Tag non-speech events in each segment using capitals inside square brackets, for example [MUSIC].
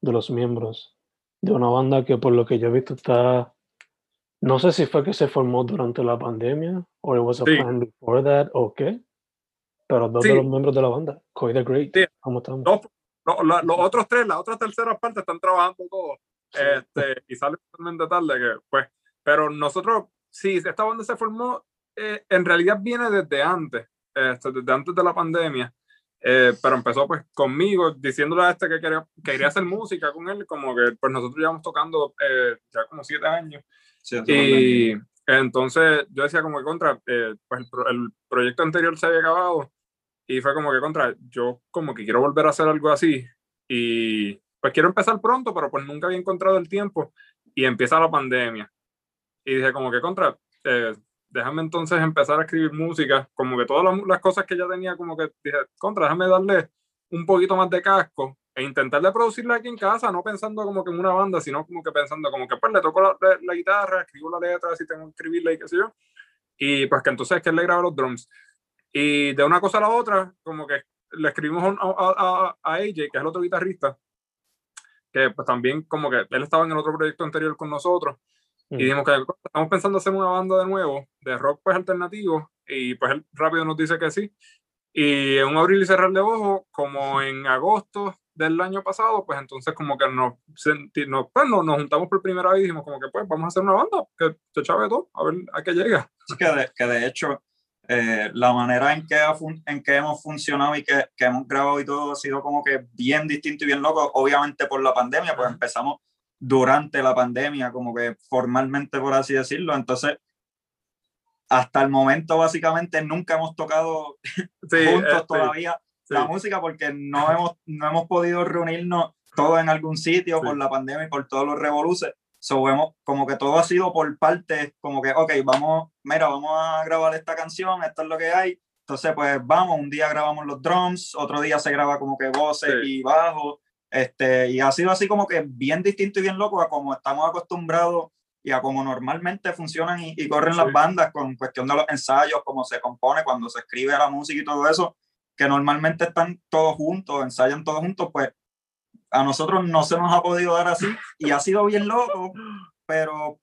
de los miembros de una banda que por lo que yo he visto está, no sé si fue que se formó durante la pandemia o it was a Sí. plan before that o qué, pero dos de los miembros de la banda, Coy the Great, Sí. ¿cómo estamos? Los, lo- la- los otros tres, las otras terceras partes están trabajando todos. Este, y sale totalmente tarde que, pues, pero nosotros, sí, esta banda se formó, eh, en realidad viene desde antes, este, desde antes de la pandemia, eh, pero empezó pues conmigo, diciéndole a este que quería, que quería hacer música con él, como que pues nosotros llevamos tocando eh, ya como siete años. Y entonces yo decía como que contra, eh, pues el, pro- el proyecto anterior se había acabado y fue como que contra, yo como que quiero volver a hacer algo así y pues quiero empezar pronto, pero pues nunca había encontrado el tiempo y empieza la pandemia. Y dije como que contra, eh, déjame entonces empezar a escribir música, como que todas las, las cosas que ya tenía, como que dije, contra, déjame darle un poquito más de casco e intentar de producirla aquí en casa, no pensando como que en una banda, sino como que pensando como que pues le toco la, la- la guitarra, escribo la letra, si tengo que escribirla y qué sé yo. Y pues que entonces que él le grabe los drums. Y de una cosa a la otra, como que le escribimos a, a, a- a AJ, que es el otro guitarrista, que pues también como que él estaba en el otro proyecto anterior con nosotros, Mm. y dijimos que estamos pensando hacer una banda de nuevo, de rock pues alternativo, y pues él rápido nos dice que sí. Y en un abrir y cerrar de ojos, como en agosto del año pasado, pues entonces como que nos, nos, pues, nos, nos juntamos por primera vez y dijimos como que pues vamos a hacer una banda, que se chave todo, a ver a qué llega. Que de, que de hecho eh, la manera en que, ha fun- en que hemos funcionado y que, que hemos grabado y todo ha sido como que bien distinto y bien loco, obviamente por la pandemia, pues empezamos durante la pandemia, como que formalmente por así decirlo, entonces hasta el momento básicamente nunca hemos tocado Sí, [LAUGHS] juntos este, todavía sí. la música porque no hemos, no hemos podido reunirnos todos en algún sitio Sí. por la pandemia y por todos los revoluces. So, hemos- como que todo ha sido por partes, como que, ok, vamos, mira, vamos a grabar esta canción, esto es lo que hay. Entonces, pues vamos, un día grabamos los drums, otro día se graba como que voces y bajo. Este, y ha sido así como que bien distinto y bien loco a como estamos acostumbrados y a como normalmente funcionan y, y corren Sí. las bandas con cuestión de los ensayos, cómo se compone, cuando se escribe la música y todo eso, que normalmente están todos juntos, ensayan todos juntos, pues a nosotros no se nos ha podido dar así y ha sido bien loco, pero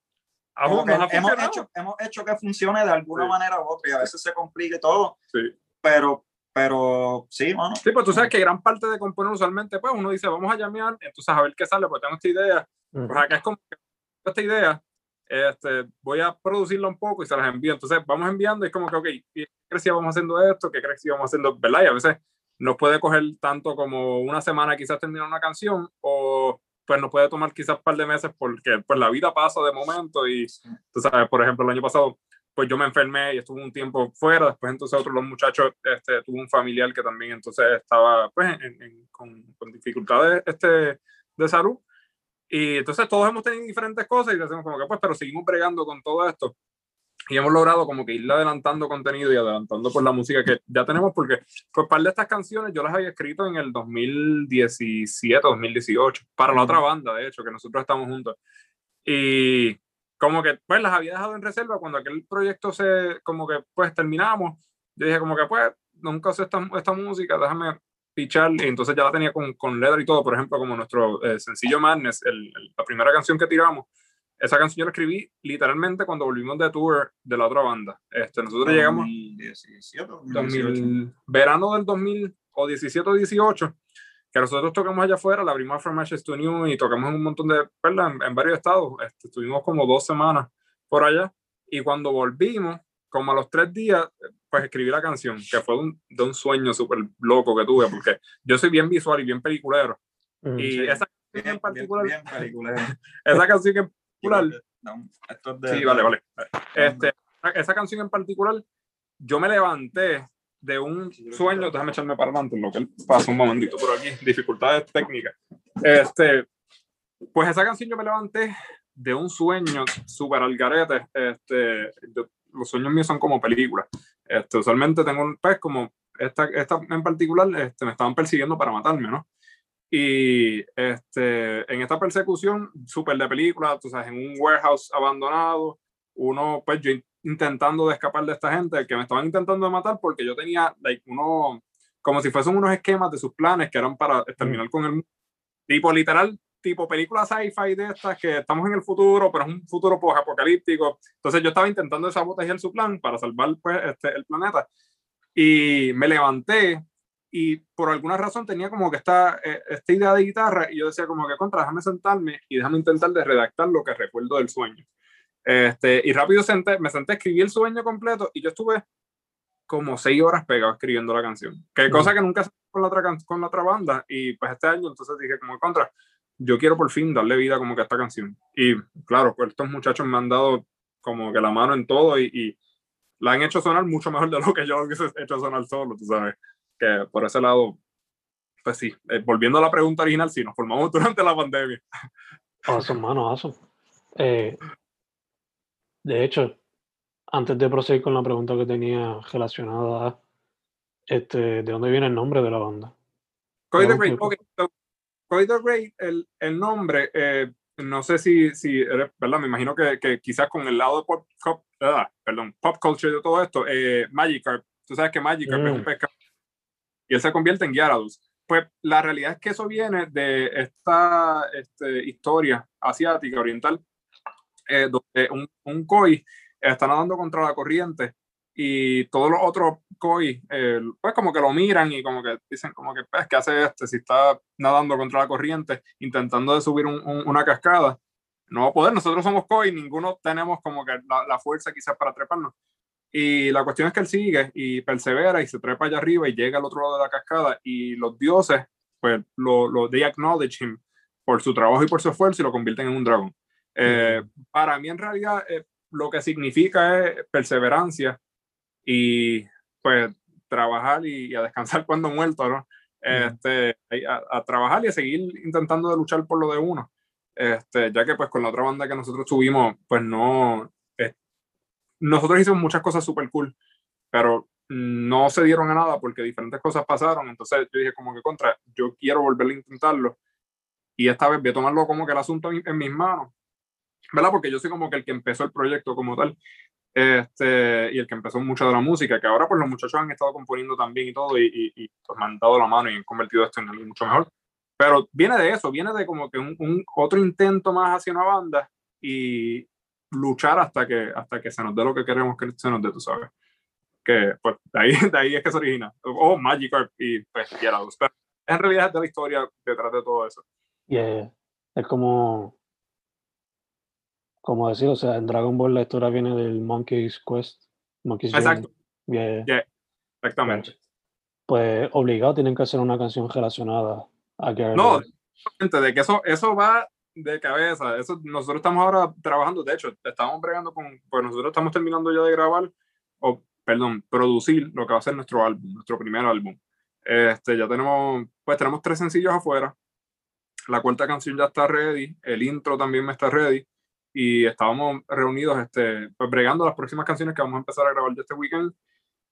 Aún hemos, hecho, hemos hecho que funcione de alguna Sí. manera u otra y a veces se complique todo, Sí. pero, pero sí, mano. Sí, pues tú sabes que gran parte de componer usualmente, pues uno dice, vamos a llamear, entonces a ver qué sale, pues tengo esta idea. Ujú. Pues acá es como que esta idea, este, voy a producirla un poco y se las envío. Entonces vamos enviando y es como que, ok, ¿qué crees que vamos haciendo esto? ¿Qué crees que vamos haciendo? ¿Verdad? Y a veces nos puede coger tanto como una semana quizás terminar una canción o pues nos puede tomar quizás un par de meses porque pues la vida pasa de momento y tú sabes, por ejemplo, el año pasado pues yo me enfermé y estuve un tiempo fuera, después entonces otro de los muchachos este, tuvo un familiar que también entonces estaba pues en- en- con, con dificultades este, de salud. Y entonces todos hemos tenido diferentes cosas y decimos como que pues pero seguimos bregando con todo esto. Y hemos logrado como que irle adelantando contenido y adelantando pues la música que ya tenemos porque pues par de estas canciones yo las había escrito en el 2017 2018 para la otra banda de hecho que nosotros estamos juntos. Y como que pues las había dejado en reserva cuando aquel proyecto se como que pues terminamos yo dije como que pues nunca sé esta, esta música déjame pichar y entonces ya la tenía con, con letra y todo por ejemplo como nuestro eh, sencillo Madness el, la primera canción que tiramos esa canción yo la escribí literalmente cuando volvimos de tour de la otra banda. Este, nosotros llegamos 2017, 2000, verano del 2000 o 17 o 18, que nosotros tocamos allá afuera, la abrimos From Ashes to New y tocamos en un montón de, ¿verdad? En, en varios estados. Este, estuvimos como dos semanas por allá y cuando volvimos, como a los tres días, pues escribí la canción, que fue un, de un sueño súper loco que tuve, porque yo soy bien visual y bien peliculero. Mm, y sí. esa canción en particular, bien, bien peliculero. [LAUGHS] esa canción en particular, No, esto es de- Sí, vale, vale. Este, esa canción en particular, yo me levanté de un sueño, déjame echarme para adelante, lo que él pasa un momentito por aquí, dificultades técnicas. Este, pues esa canción yo me levanté de un sueño súper al garete. Este, los sueños míos son como películas. Este, usualmente tengo un pues como esta, esta en particular, este, me estaban persiguiendo para matarme, ¿no? Y este, en esta persecución, súper de película, tú sabes, en un warehouse abandonado, uno, pues yo intentando de escapar de esta gente que me estaban intentando matar porque yo tenía, like, uno, como si fuesen unos esquemas de sus planes que eran para terminar con el. Tipo, literal, tipo película sci-fi de estas que estamos en el futuro, pero es un futuro post-apocalíptico. Entonces yo estaba intentando sabotear su plan para salvar pues, este, el planeta. Y me levanté y por alguna razón tenía como que esta, eh, esta idea de guitarra y yo decía como que contra, déjame sentarme y déjame intentar de redactar lo que recuerdo del sueño. Este, y rápido senté, me senté, escribí el sueño completo y yo estuve como seis horas pegado escribiendo la canción. Que Mm. cosa que nunca con la, otra, con la otra banda. Y pues este año entonces dije como contra, yo quiero por fin darle vida como que a esta canción. Y claro, pues estos muchachos me han dado como que la mano en todo y, y la han hecho sonar mucho mejor de lo que yo hubiese hecho sonar solo, tú sabes. Que por ese lado, pues sí, eh, volviendo a la pregunta original, sí, nos formamos [LAUGHS] durante la pandemia. Awesome, mano, awesome. Eh, de hecho, antes de proseguir con la pregunta que tenía relacionada a este, ¿de dónde viene el nombre de la banda? Ah, Great, ok. ok, so, Coy the Great, el, el nombre, eh, no sé si, si eres, ¿verdad? Me imagino que, que quizás con el lado de pop, pop- ah, perdón, pop culture de todo esto, eh, Magikarp, tú sabes que Magikarp es un Mm. pescado y él se convierte en Gyarados. Pues la realidad es que eso viene de esta este, historia asiática, oriental, eh, donde un, un está nadando contra la corriente y todos los otros koi, eh, pues como que lo miran y como que dicen como que, pues, ¿qué hace este si está nadando contra la corriente, intentando de subir un- un- una cascada? No va a poder, nosotros somos koi, ninguno tenemos como que la, la fuerza quizás para treparnos. Y la cuestión es que él sigue y persevera y se trepa allá arriba y llega al otro lado de la cascada y los dioses, pues, lo, lo they acknowledge him por su trabajo y por su esfuerzo y lo convierten en un dragón. Eh, Para mí, en realidad, eh, lo que significa es perseverancia y, pues, trabajar y, y a descansar [LAUGHS] cuando muerto, ¿no? Este, a, a trabajar y a seguir intentando de luchar por lo de uno. Este, ya que, pues, con la otra banda que nosotros tuvimos, pues, no... eh, nosotros hicimos muchas cosas súper cool, pero no se dieron a nada porque diferentes cosas pasaron. Entonces yo dije como que contra, yo quiero volver a intentarlo. Y esta vez voy a tomarlo como que el asunto en, en mis manos. ¿Verdad? Porque yo soy como que el que empezó el proyecto como tal. Este, y el que empezó mucho de la música, que ahora pues los muchachos han estado componiendo también y todo, y, y, y, pues, me han dado la mano y han convertido esto en algo mucho mejor. Pero viene de eso, viene de como que un, un otro intento más hacia una banda y luchar hasta que, hasta que se nos dé lo que queremos que se nos dé, tú sabes. Que pues de ahí, de ahí es que se origina. O Magikarp y pues. Pero en realidad es de la historia detrás de todo eso. Yeah, es como, como decir, o sea, en Dragon Ball la historia viene del Monkey's Quest. Monkey's Exacto. Journey. Yeah. Exactamente. Pues obligado tienen que hacer una canción relacionada a Gyarados. No, gente, de que eso, eso va de cabeza. Eso, nosotros estamos ahora trabajando, de hecho, estamos bregando con, pues nosotros estamos terminando ya de grabar, o perdón, producir lo que va a ser nuestro álbum, nuestro primer álbum. Este, ya tenemos, pues tenemos tres sencillos afuera. La cuarta canción ya está ready, el intro también me está ready. Y estábamos reunidos, este, pues bregando las próximas canciones que vamos a empezar a grabar de este weekend.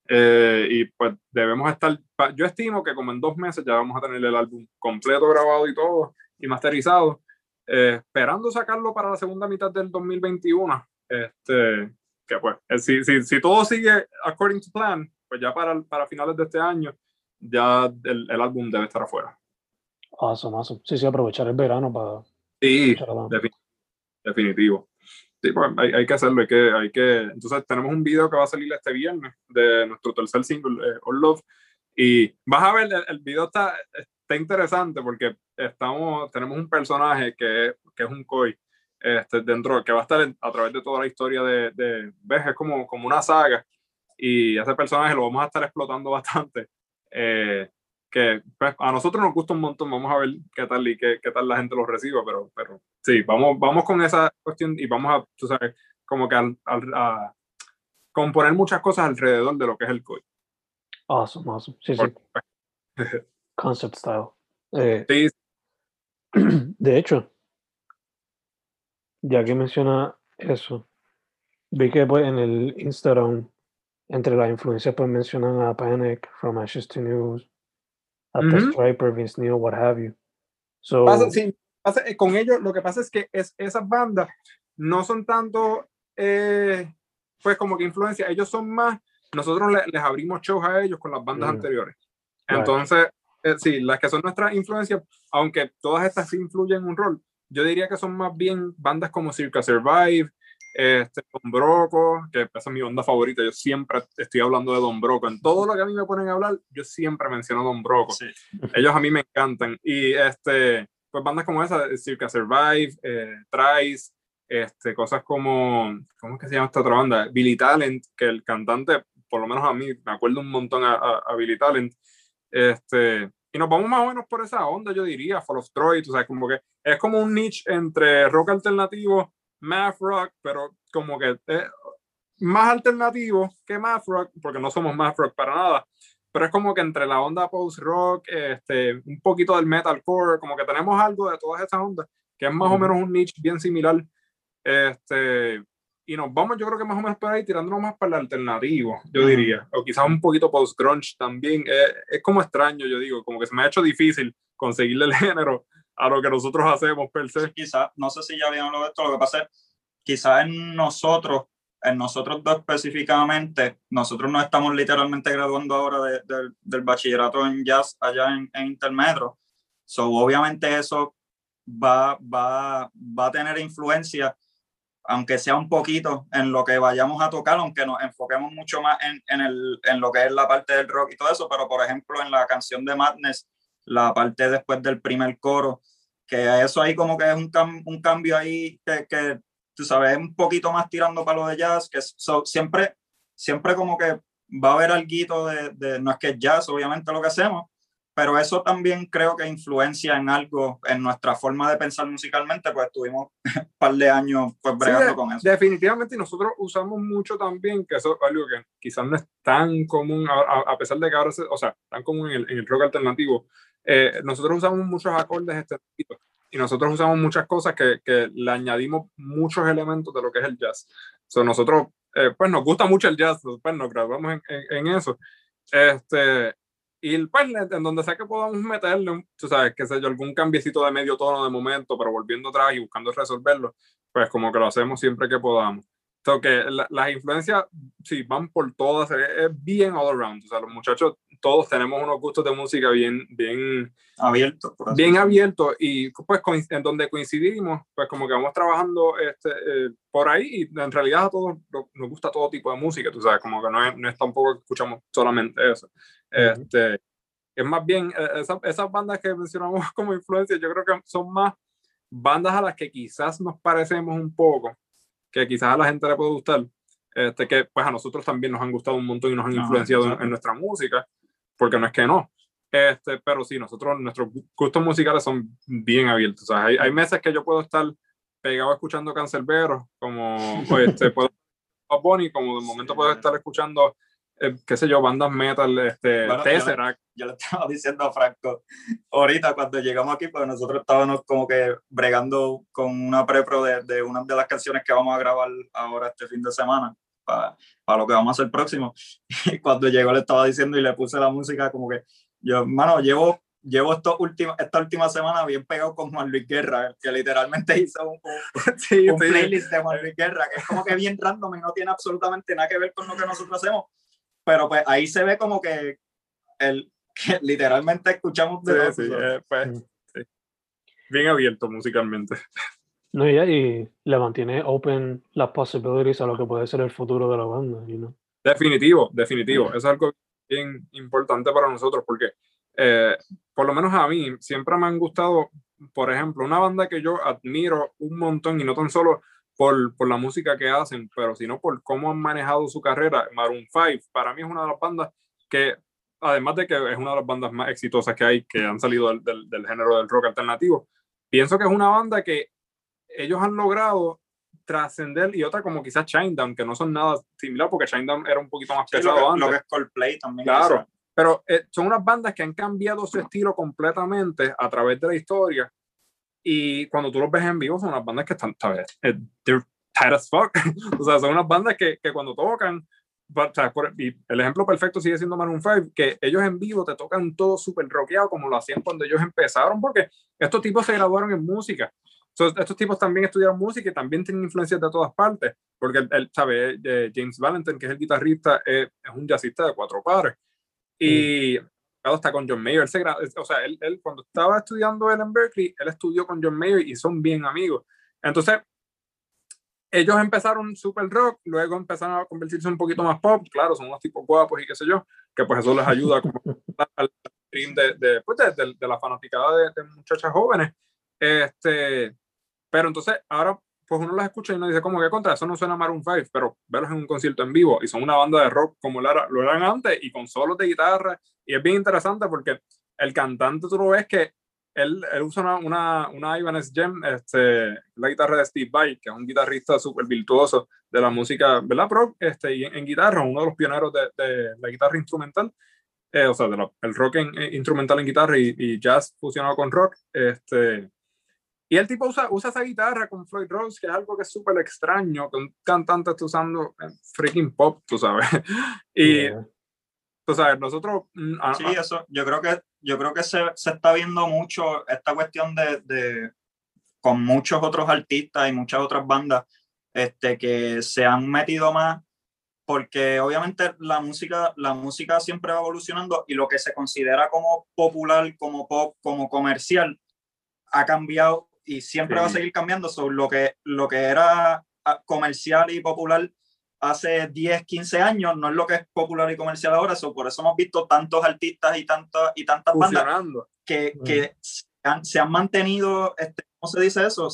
Eh, y pues debemos estar, yo estimo que como en dos meses ya vamos a tener el álbum completo grabado y todo, y masterizado, eh, esperando sacarlo para la segunda mitad del 2021. Este, que pues, eh, si, si, si todo sigue according to plan, pues ya para, para finales de este año, ya el, el álbum debe estar afuera. Awesome, awesome. Sí, sí, aprovechar el verano para... Sí, definitivo. Sí, pues hay, hay, que hacerlo, hay que, hay que... Entonces tenemos un video que va a salir este viernes de nuestro tercer single, eh, All Love, y vas a ver, el, el, video está, está interesante porque estamos, tenemos un personaje que, que es un koi este, dentro, que va a estar a través de toda la historia de, de ¿ves? Es como, como una saga y ese personaje lo vamos a estar explotando [LAUGHS] bastante. Eh, que pues, a nosotros nos gusta un montón, vamos a ver qué tal y qué, qué tal la gente lo reciba, pero, pero sí, vamos, vamos con esa cuestión y vamos a, tú sabes, como que al, al, a componer muchas cosas alrededor de lo que es el COI. Awesome, awesome. Sí, sí. Concept style. Eh, sí. [CLEARS THROAT] De hecho, ya que menciona eso, vi que pues, en el Instagram, entre las influencias, pues mencionan a Panic, From Ashes to News, hasta uh -huh. Striper, Vince Neil, what have you. So, pasa, sí, pasa, eh, con ellos lo que pasa es que es, esas bandas no son tanto, eh, pues como que influencia, ellos son más, nosotros le, les abrimos shows a ellos con las bandas mm. anteriores. Entonces, right. eh, sí, las que son nuestras influencias, aunque todas estas sí influyen un rol, yo diría que son más bien bandas como Circa Survive, este, Don Broco, que esa es mi onda favorita, yo siempre estoy hablando de Don Broco, en todo lo que a mí me ponen a hablar, yo siempre menciono Don Broco, sí. ellos a mí me encantan, y este, pues bandas como esa, Circa Survive, eh, Trice, este, cosas como, ¿cómo es que se llama esta otra banda? Billy Talent, que el cantante, por lo menos a mí, me acuerdo un montón a, a, a Billy Talent, este, y nos vamos más o menos por esa onda, yo diría, Fall of Troy, o sea, como que es como un niche entre rock alternativo, math rock, pero como que es más alternativo que math rock, porque no somos math rock para nada, pero es como que entre la onda post rock, este, un poquito del metalcore, como que tenemos algo de todas esas ondas, que es más mm. o menos un niche bien similar, este, y nos vamos yo creo que más o menos por ahí tirándonos más para el alternativo, yo diría, o quizás un poquito post-grunge también, es, es, como extraño, yo digo, como que se me ha hecho difícil conseguirle el [LAUGHS] género a lo que nosotros hacemos per se. Quizás, no sé si ya vieron lo de esto, lo que pasa es, quizás en nosotros, en nosotros dos específicamente, nosotros nos estamos literalmente graduando ahora de, de, del bachillerato en jazz allá en, en Intermetro, so obviamente eso va, va, va a tener influencia aunque sea un poquito en lo que vayamos a tocar, aunque nos enfoquemos mucho más en, en, el, en lo que es la parte del rock y todo eso, pero por ejemplo en la canción de Madness, la parte después del primer coro, que eso ahí como que es un, cam un cambio ahí que, que, tú sabes, un poquito más tirando para lo de jazz, que so, siempre, siempre como que va a haber algo de, de, no es que es jazz, obviamente lo que hacemos, pero eso también creo que influencia en algo, en nuestra forma de pensar musicalmente, pues tuvimos [LAUGHS] un par de años pues bregando sí, con eso. Definitivamente, y nosotros usamos mucho también, que eso es algo que quizás no es tan común, a, a pesar de que ahora, se, o sea, tan común en el, en el rock alternativo, eh, nosotros usamos muchos acordes este tipo, y nosotros usamos muchas cosas que, que, le añadimos muchos elementos de lo que es el jazz. So, nosotros, eh, pues nos gusta mucho el jazz, pues nos graduamos en, en, en eso. Este, y pues en donde sea que podamos meterle, tú sabes, qué sé yo, algún cambiecito de medio tono de momento, pero volviendo atrás y buscando resolverlo, pues como que lo hacemos siempre que podamos. So que la, las influencias, sí, van por todas, es, bien all around. O sea, los muchachos, todos tenemos unos gustos de música bien, bien abiertos. Bien abiertos y pues en donde coincidimos, pues como que vamos trabajando este, eh, por ahí y en realidad a todos nos gusta todo tipo de música, tú sabes, como que no es, no es tampoco que escuchamos solamente eso. Este, es más bien, e, esa, esas bandas que mencionamos [LAUGHS] como influencia, yo creo que son más bandas a las que quizás nos parecemos un poco, que quizás a la gente le puede gustar, este, que pues a nosotros también nos han gustado un montón y nos han influenciado en, en, nuestra música, porque no es que no. Este, pero sí, nosotros, nuestros gustos musicales son bien abiertos. O sea, hay, hay meses que yo puedo estar pegado escuchando Cancelberos, como [LAUGHS] pues, este, puedo Bonnie, como de momento puedo estar escuchando eh, qué sé yo, bandas metal, este, Bueno, yo Tesseract. yo le estaba [LAUGHS] diciendo a Franco ahorita cuando llegamos aquí, pues nosotros estábamos como que bregando con una prepro de, de una de las canciones que vamos a grabar ahora este fin de semana para, para lo que vamos a hacer próximo. [LAUGHS] Y cuando llegó le estaba diciendo y le puse la música como que yo, hermano, llevo, llevo estos últimos, esta última semana bien pegado con Juan Luis Guerra, que literalmente [LAUGHS] hizo un, un- Sí, un sí. playlist de Juan Luis Guerra, que es como que bien random y no tiene absolutamente nada que ver con lo que nosotros hacemos. Pero pues ahí se ve como que, el, que literalmente escuchamos de. Sí, sí, ¿sabes? eh, pues, sí. Bien abierto musicalmente. No, y, y le mantiene open las possibilities a lo que puede ser el futuro de la banda, you know? Definitivo, definitivo. Eso es algo bien importante para nosotros porque, eh, por lo menos a mí, siempre me han gustado, por ejemplo, una banda que yo admiro un montón y no tan solo por, por la música que hacen, pero sino por cómo han manejado su carrera. Maroon 5, para mí es una de las bandas que, además de que es una de las bandas más exitosas que hay, que han salido del, del, del género del rock alternativo, pienso que es una banda que ellos han logrado trascender y otra como quizás Shinedown, que no son nada similar porque Shinedown era un poquito más Sí, pesado lo, que, antes. lo que es Coldplay también. Claro. Pero eh, son unas bandas que han cambiado su estilo completamente a través de la historia. Y cuando tú los ves en vivo, son unas bandas que están, ¿sabes? Eh, They're tight as fuck. [LAUGHS] o sea, son unas bandas que, que cuando tocan, o sea, por- y el ejemplo perfecto sigue siendo Maroon 5, que ellos en vivo te tocan todo súper rockeado como lo hacían cuando ellos empezaron, porque estos tipos se graduaron en música. So, estos tipos también estudiaron música y también tienen influencias de todas partes, porque el, el, ¿sabe? Eh, James Valentine, que es el guitarrista, eh, es un jazzista de cuatro pares. Y claro, está con John Mayer. Él se o sea, él, él cuando estaba estudiando él en Berkeley, él estudió con John Mayer y son bien amigos. Entonces, ellos empezaron super rock, luego empezaron a convertirse un poquito más pop. Claro, son unos tipos guapos y qué sé yo, que pues eso les ayuda como [LAUGHS] al stream de, de, pues, de, de- la fanaticada de, de muchachas jóvenes. Este, pero entonces, ahora pues uno los escucha y uno dice como que contra, eso no suena Maroon 5, pero verlos en un concierto en vivo y son una banda de rock como lo, era- lo eran antes y con solos de guitarra y es bien interesante porque el cantante tú lo ves que él, él usa una, una, una Ibanez Gem, este, la guitarra de Steve Vai, que es un guitarrista súper virtuoso de la música, ¿verdad? Pro, este, y en, en guitarra, uno de los pioneros de, de la guitarra instrumental, eh, o sea, del el rock en- eh, instrumental en guitarra y, y jazz fusionado con rock, este, y el tipo usa, usa esa guitarra con Floyd Rose, que es algo que es súper extraño, que un cantante está usando freaking pop, tú sabes. [LAUGHS] y, Yeah. tú sabes, nosotros... mm, Sí, eso, yo creo que, yo creo que se, se está viendo mucho esta cuestión de, de- con muchos otros artistas y muchas otras bandas este, que se han metido más, porque obviamente la música, la música siempre va evolucionando y lo que se considera como popular, como pop, como comercial, ha cambiado y siempre va a Sí. seguir cambiando. sobre lo, que, lo que era ah, comercial y popular hace 10, 15 años no es lo que es popular y comercial ahora. so, por eso hemos visto tantos artistas y, tantas y tantas bandas fusionando. que, Mm. que se, han, se han mantenido, este, ¿cómo se dice eso?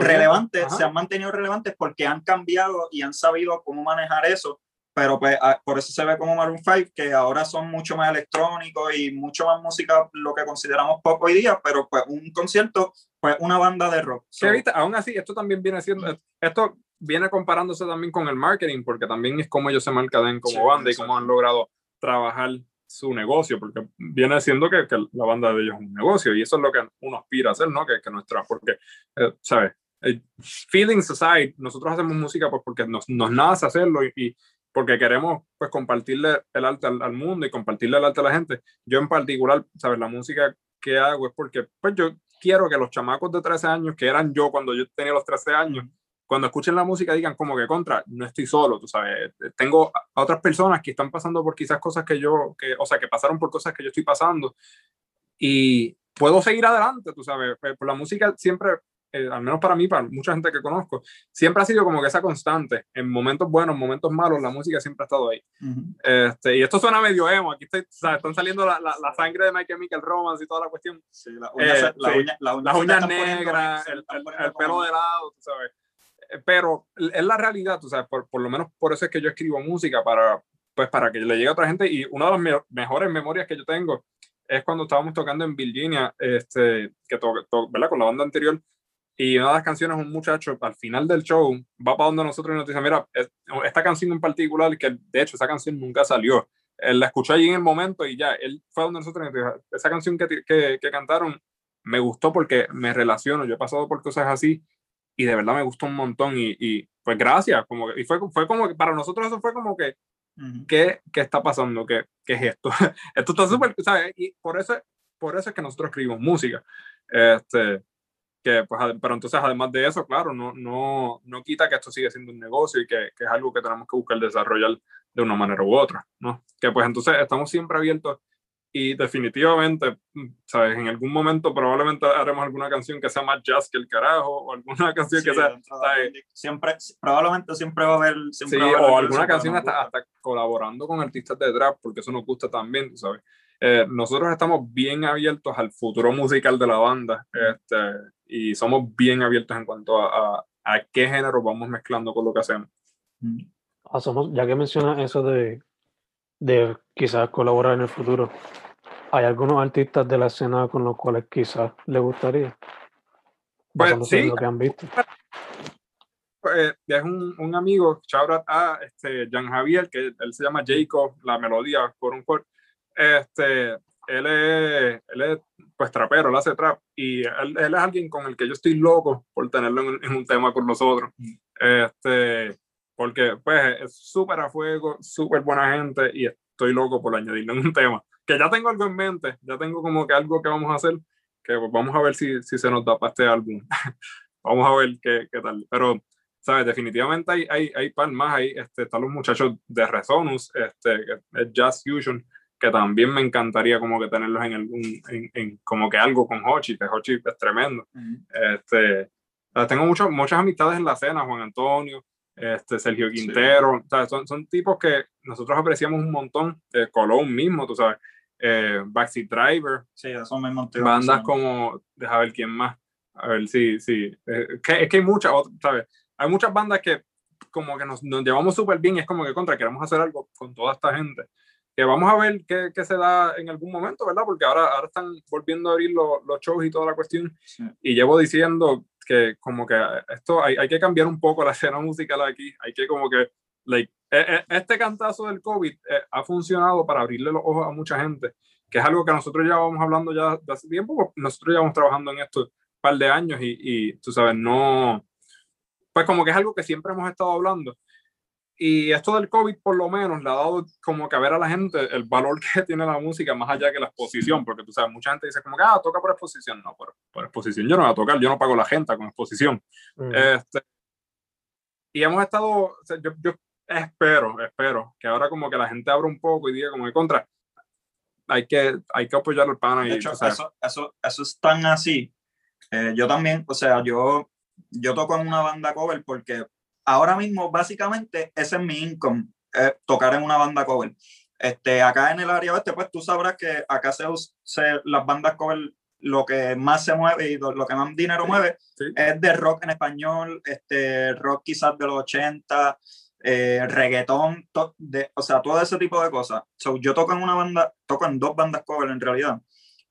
Relevantes, se han mantenido relevantes porque han cambiado y han sabido cómo manejar eso. Pero pues ah, por eso se ve como Maroon 5, que ahora son mucho más electrónicos y mucho más música, lo que consideramos pop hoy día, pero pues un concierto, pues una banda de rock. Que So, aún así, esto también viene siendo, esto viene comparándose también con el marketing, porque también es como ellos se marcan como Sí, banda y cómo han logrado trabajar su negocio, porque viene siendo que, que la banda de ellos es un negocio y eso es lo que uno aspira a hacer, ¿no? Que, que nuestra, porque, eh, ¿sabes? Eh, feelings aside, nosotros hacemos música pues porque nos, nos nace hacerlo y, y porque queremos pues compartirle el arte al, al mundo y compartirle el arte a la gente. Yo en particular, ¿sabes? La música que hago es porque pues yo quiero que los chamacos de 13 años, que eran yo cuando yo tenía los 13 años, cuando escuchen la música digan como que contra, no estoy solo, tú sabes, tengo a otras personas que están pasando por quizás cosas que yo, que, o sea, que pasaron por cosas que yo estoy pasando. Y puedo seguir adelante, tú sabes, por la música siempre, eh, al menos para mí, para mucha gente que conozco, siempre ha sido como que esa constante, en momentos buenos, momentos malos, la música siempre ha estado ahí. ujú. Este, y esto suena medio emo, aquí estoy, o sea, están saliendo la, la, la sangre de My Chemical Romance y toda la cuestión, Sí, la uña se- Eh, la sí. uña- la uña las uñas negras, el, pelo de lado, tú sabes. Eh, Pero es la realidad, tú sabes, por, por lo menos por eso es que yo escribo música, para, pues para que le llegue a otra gente. Y una de las me- mejores memorias que yo tengo es cuando estábamos tocando en Virginia, este, que to, to- ¿verdad? con la banda anterior, y una de las canciones, un muchacho al final del show va para donde nosotros y nos dice, mira, esta canción en particular, que de hecho esa canción nunca salió, él la escuchó allí en el momento y ya, él fue donde nosotros y nos dijo, esa canción que, que, que cantaron me gustó porque me relaciono, yo he pasado por cosas así y de verdad me gustó un montón y, y pues gracias, como que, y fue, fue como que para nosotros eso fue como que, ¿qué, ¿qué, está pasando? ¿Qué, ¿Qué, es esto? [LAUGHS] esto está súper, ¿sabes? Y por eso, por eso es que nosotros escribimos música. Este, que pues, pero entonces además de eso, claro, no, no, no quita que esto sigue siendo un negocio y que, que, es algo que tenemos que buscar desarrollar de una manera u otra, ¿no? Que pues entonces estamos siempre abiertos y definitivamente, mm, ¿sabes? En algún momento probablemente haremos alguna canción que sea más jazz que el carajo, o alguna [LAUGHS] canción que sea, Siempre, probablemente siempre va a haber... sí, o alguna canción hasta, hasta colaborando con artistas de trap, porque eso nos gusta también, ¿sabes? Eh, nosotros estamos bien abiertos al futuro musical de la banda este, y somos bien abiertos en cuanto a, a, a qué género vamos mezclando con lo que hacemos. Ah, ya que mencionas eso de de quizás colaborar en el futuro. ¿Hay algunos artistas de la escena con los cuales quizás le gustaría? Pues sí. Lo que han visto. Pues, es un, un amigo, Chabrat A, este, Jan Javier, que él se llama Jacob, la melodía, por un por Este, él es, él es, pues trapero, él hace trap y él, él, es alguien con el que yo estoy loco por tenerlo en, en un tema con nosotros. Este, porque pues es súper a fuego, súper buena gente y estoy loco por añadirle un tema. Que ya tengo algo en mente, ya tengo como que algo que vamos a hacer, que pues, vamos a ver si, si se nos da para este álbum. [LAUGHS] vamos a ver qué, qué, tal. Pero, ¿sabes? Definitivamente hay, hay, hay palmas ahí. Este, están los muchachos de Resonus, este, Jazz Fusion, que también me encantaría como que tenerlos en algún, en, en como que algo con Hochi, que Hochi es tremendo. este, tengo mucho, muchas amistades en la escena, Juan Antonio, este, Sergio Quintero, Son, son, tipos que nosotros apreciamos un montón, eh, Colón mismo, tú sabes, eh, Backseat Driver, sí, son mismos bandas como, deja ver quién más, a ver si, sí, eh, que, es que hay muchas, ¿sabes? Hay muchas bandas que como que nos, nos llevamos súper bien y es como que contra, queremos hacer algo con toda esta gente. Que vamos a ver qué, qué, se da en algún momento, ¿verdad? Porque ahora, ahora están volviendo a abrir los, los shows y toda la cuestión. Y llevo diciendo que como que esto hay, hay, que cambiar un poco la escena musical aquí, hay que como que, like, e, e, este cantazo del COVID eh, ha funcionado para abrirle los ojos a mucha gente, que es algo que nosotros ya vamos hablando ya de hace tiempo, pues nosotros ya vamos trabajando en esto un par de años y, y tú sabes, no, pues como que es algo que siempre hemos estado hablando y esto del COVID, por lo menos, le ha dado como que a ver a la gente el valor que [LAUGHS] tiene la música más allá que la exposición, porque tú sabes, mucha gente dice como que, ah, toca por exposición. No, por, por exposición yo no voy a tocar, yo no pago la gente con exposición. Mm. Este, y hemos estado, yo, yo, espero, espero que ahora como que la gente abra un poco y diga como que contra, hay que, hay que apoyar al pana. De hecho, eso, eso, eso es tan así. Eh, yo también, o sea, yo, yo toco en una banda cover porque ahora mismo básicamente ese es mi income, eh, tocar en una banda cover. Este, acá en el área oeste, pues tú sabrás que acá se, se las bandas cover lo que más se mueve y lo, que más dinero mueve es de rock en español, este, rock quizás de los 80, eh, reggaetón, de, o sea, todo ese tipo de cosas. So, yo toco en una banda, toco en dos bandas cover en realidad.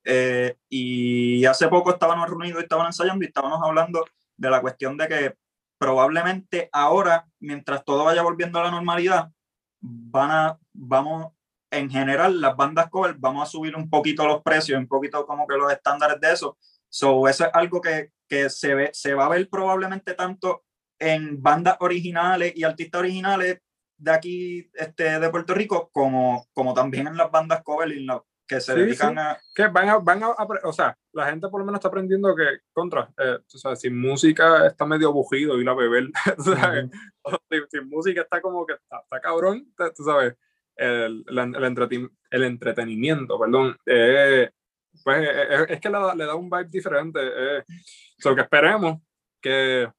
Eh, y hace poco estábamos reunidos y estábamos ensayando y estábamos hablando de la cuestión de que probablemente ahora, mientras todo vaya volviendo a la normalidad, van a, vamos, en general, las bandas cover, vamos a subir un poquito los precios, un poquito como que los estándares de eso. So, eso es algo que, que se, ve, se va a ver probablemente tanto en bandas originales y artistas originales de aquí, este, de Puerto Rico, como, como también en las bandas cover y en, que se dedican a... Que van a, van a, o sea, la gente por lo menos está aprendiendo que, contra, eh, tú sabes, sin música está medio bujido y la beber, [LAUGHS] sabes, [LAUGHS] sin, música está como que está, está cabrón, tú sabes, el, el, el entretenimiento, perdón, eh, pues eh, es, que le da, le da, un vibe diferente, eh, so que esperemos que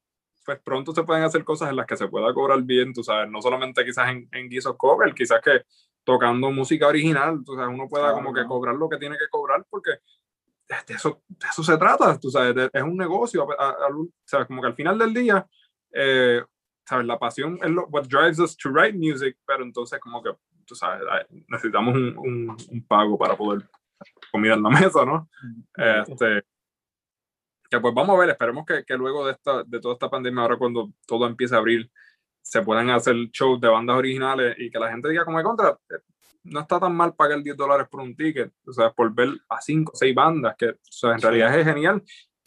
pues pronto se pueden hacer cosas en las que se pueda cobrar bien, tú sabes, no solamente quizás en, en guisos cover, quizás que tocando música original, tú sabes, uno pueda como que cobrar lo que tiene que cobrar porque de eso, de eso se trata, tú sabes, es un negocio, sabes, como que al final del día, eh, sabes, la pasión es lo what drives us to write music, pero entonces como que, tú sabes, necesitamos un, un, pago para poder comer en la [LAUGHS] mesa, ¿no? Este, que pues vamos a ver, esperemos que, que, luego de, esta, de toda esta pandemia, ahora cuando todo empiece a abrir, se puedan hacer shows de bandas originales y que la gente diga como de contra, eh, no está tan mal pagar 10 dólares por un ticket, o sea, por ver a 5 o 6 bandas, que o sea, en realidad es genial.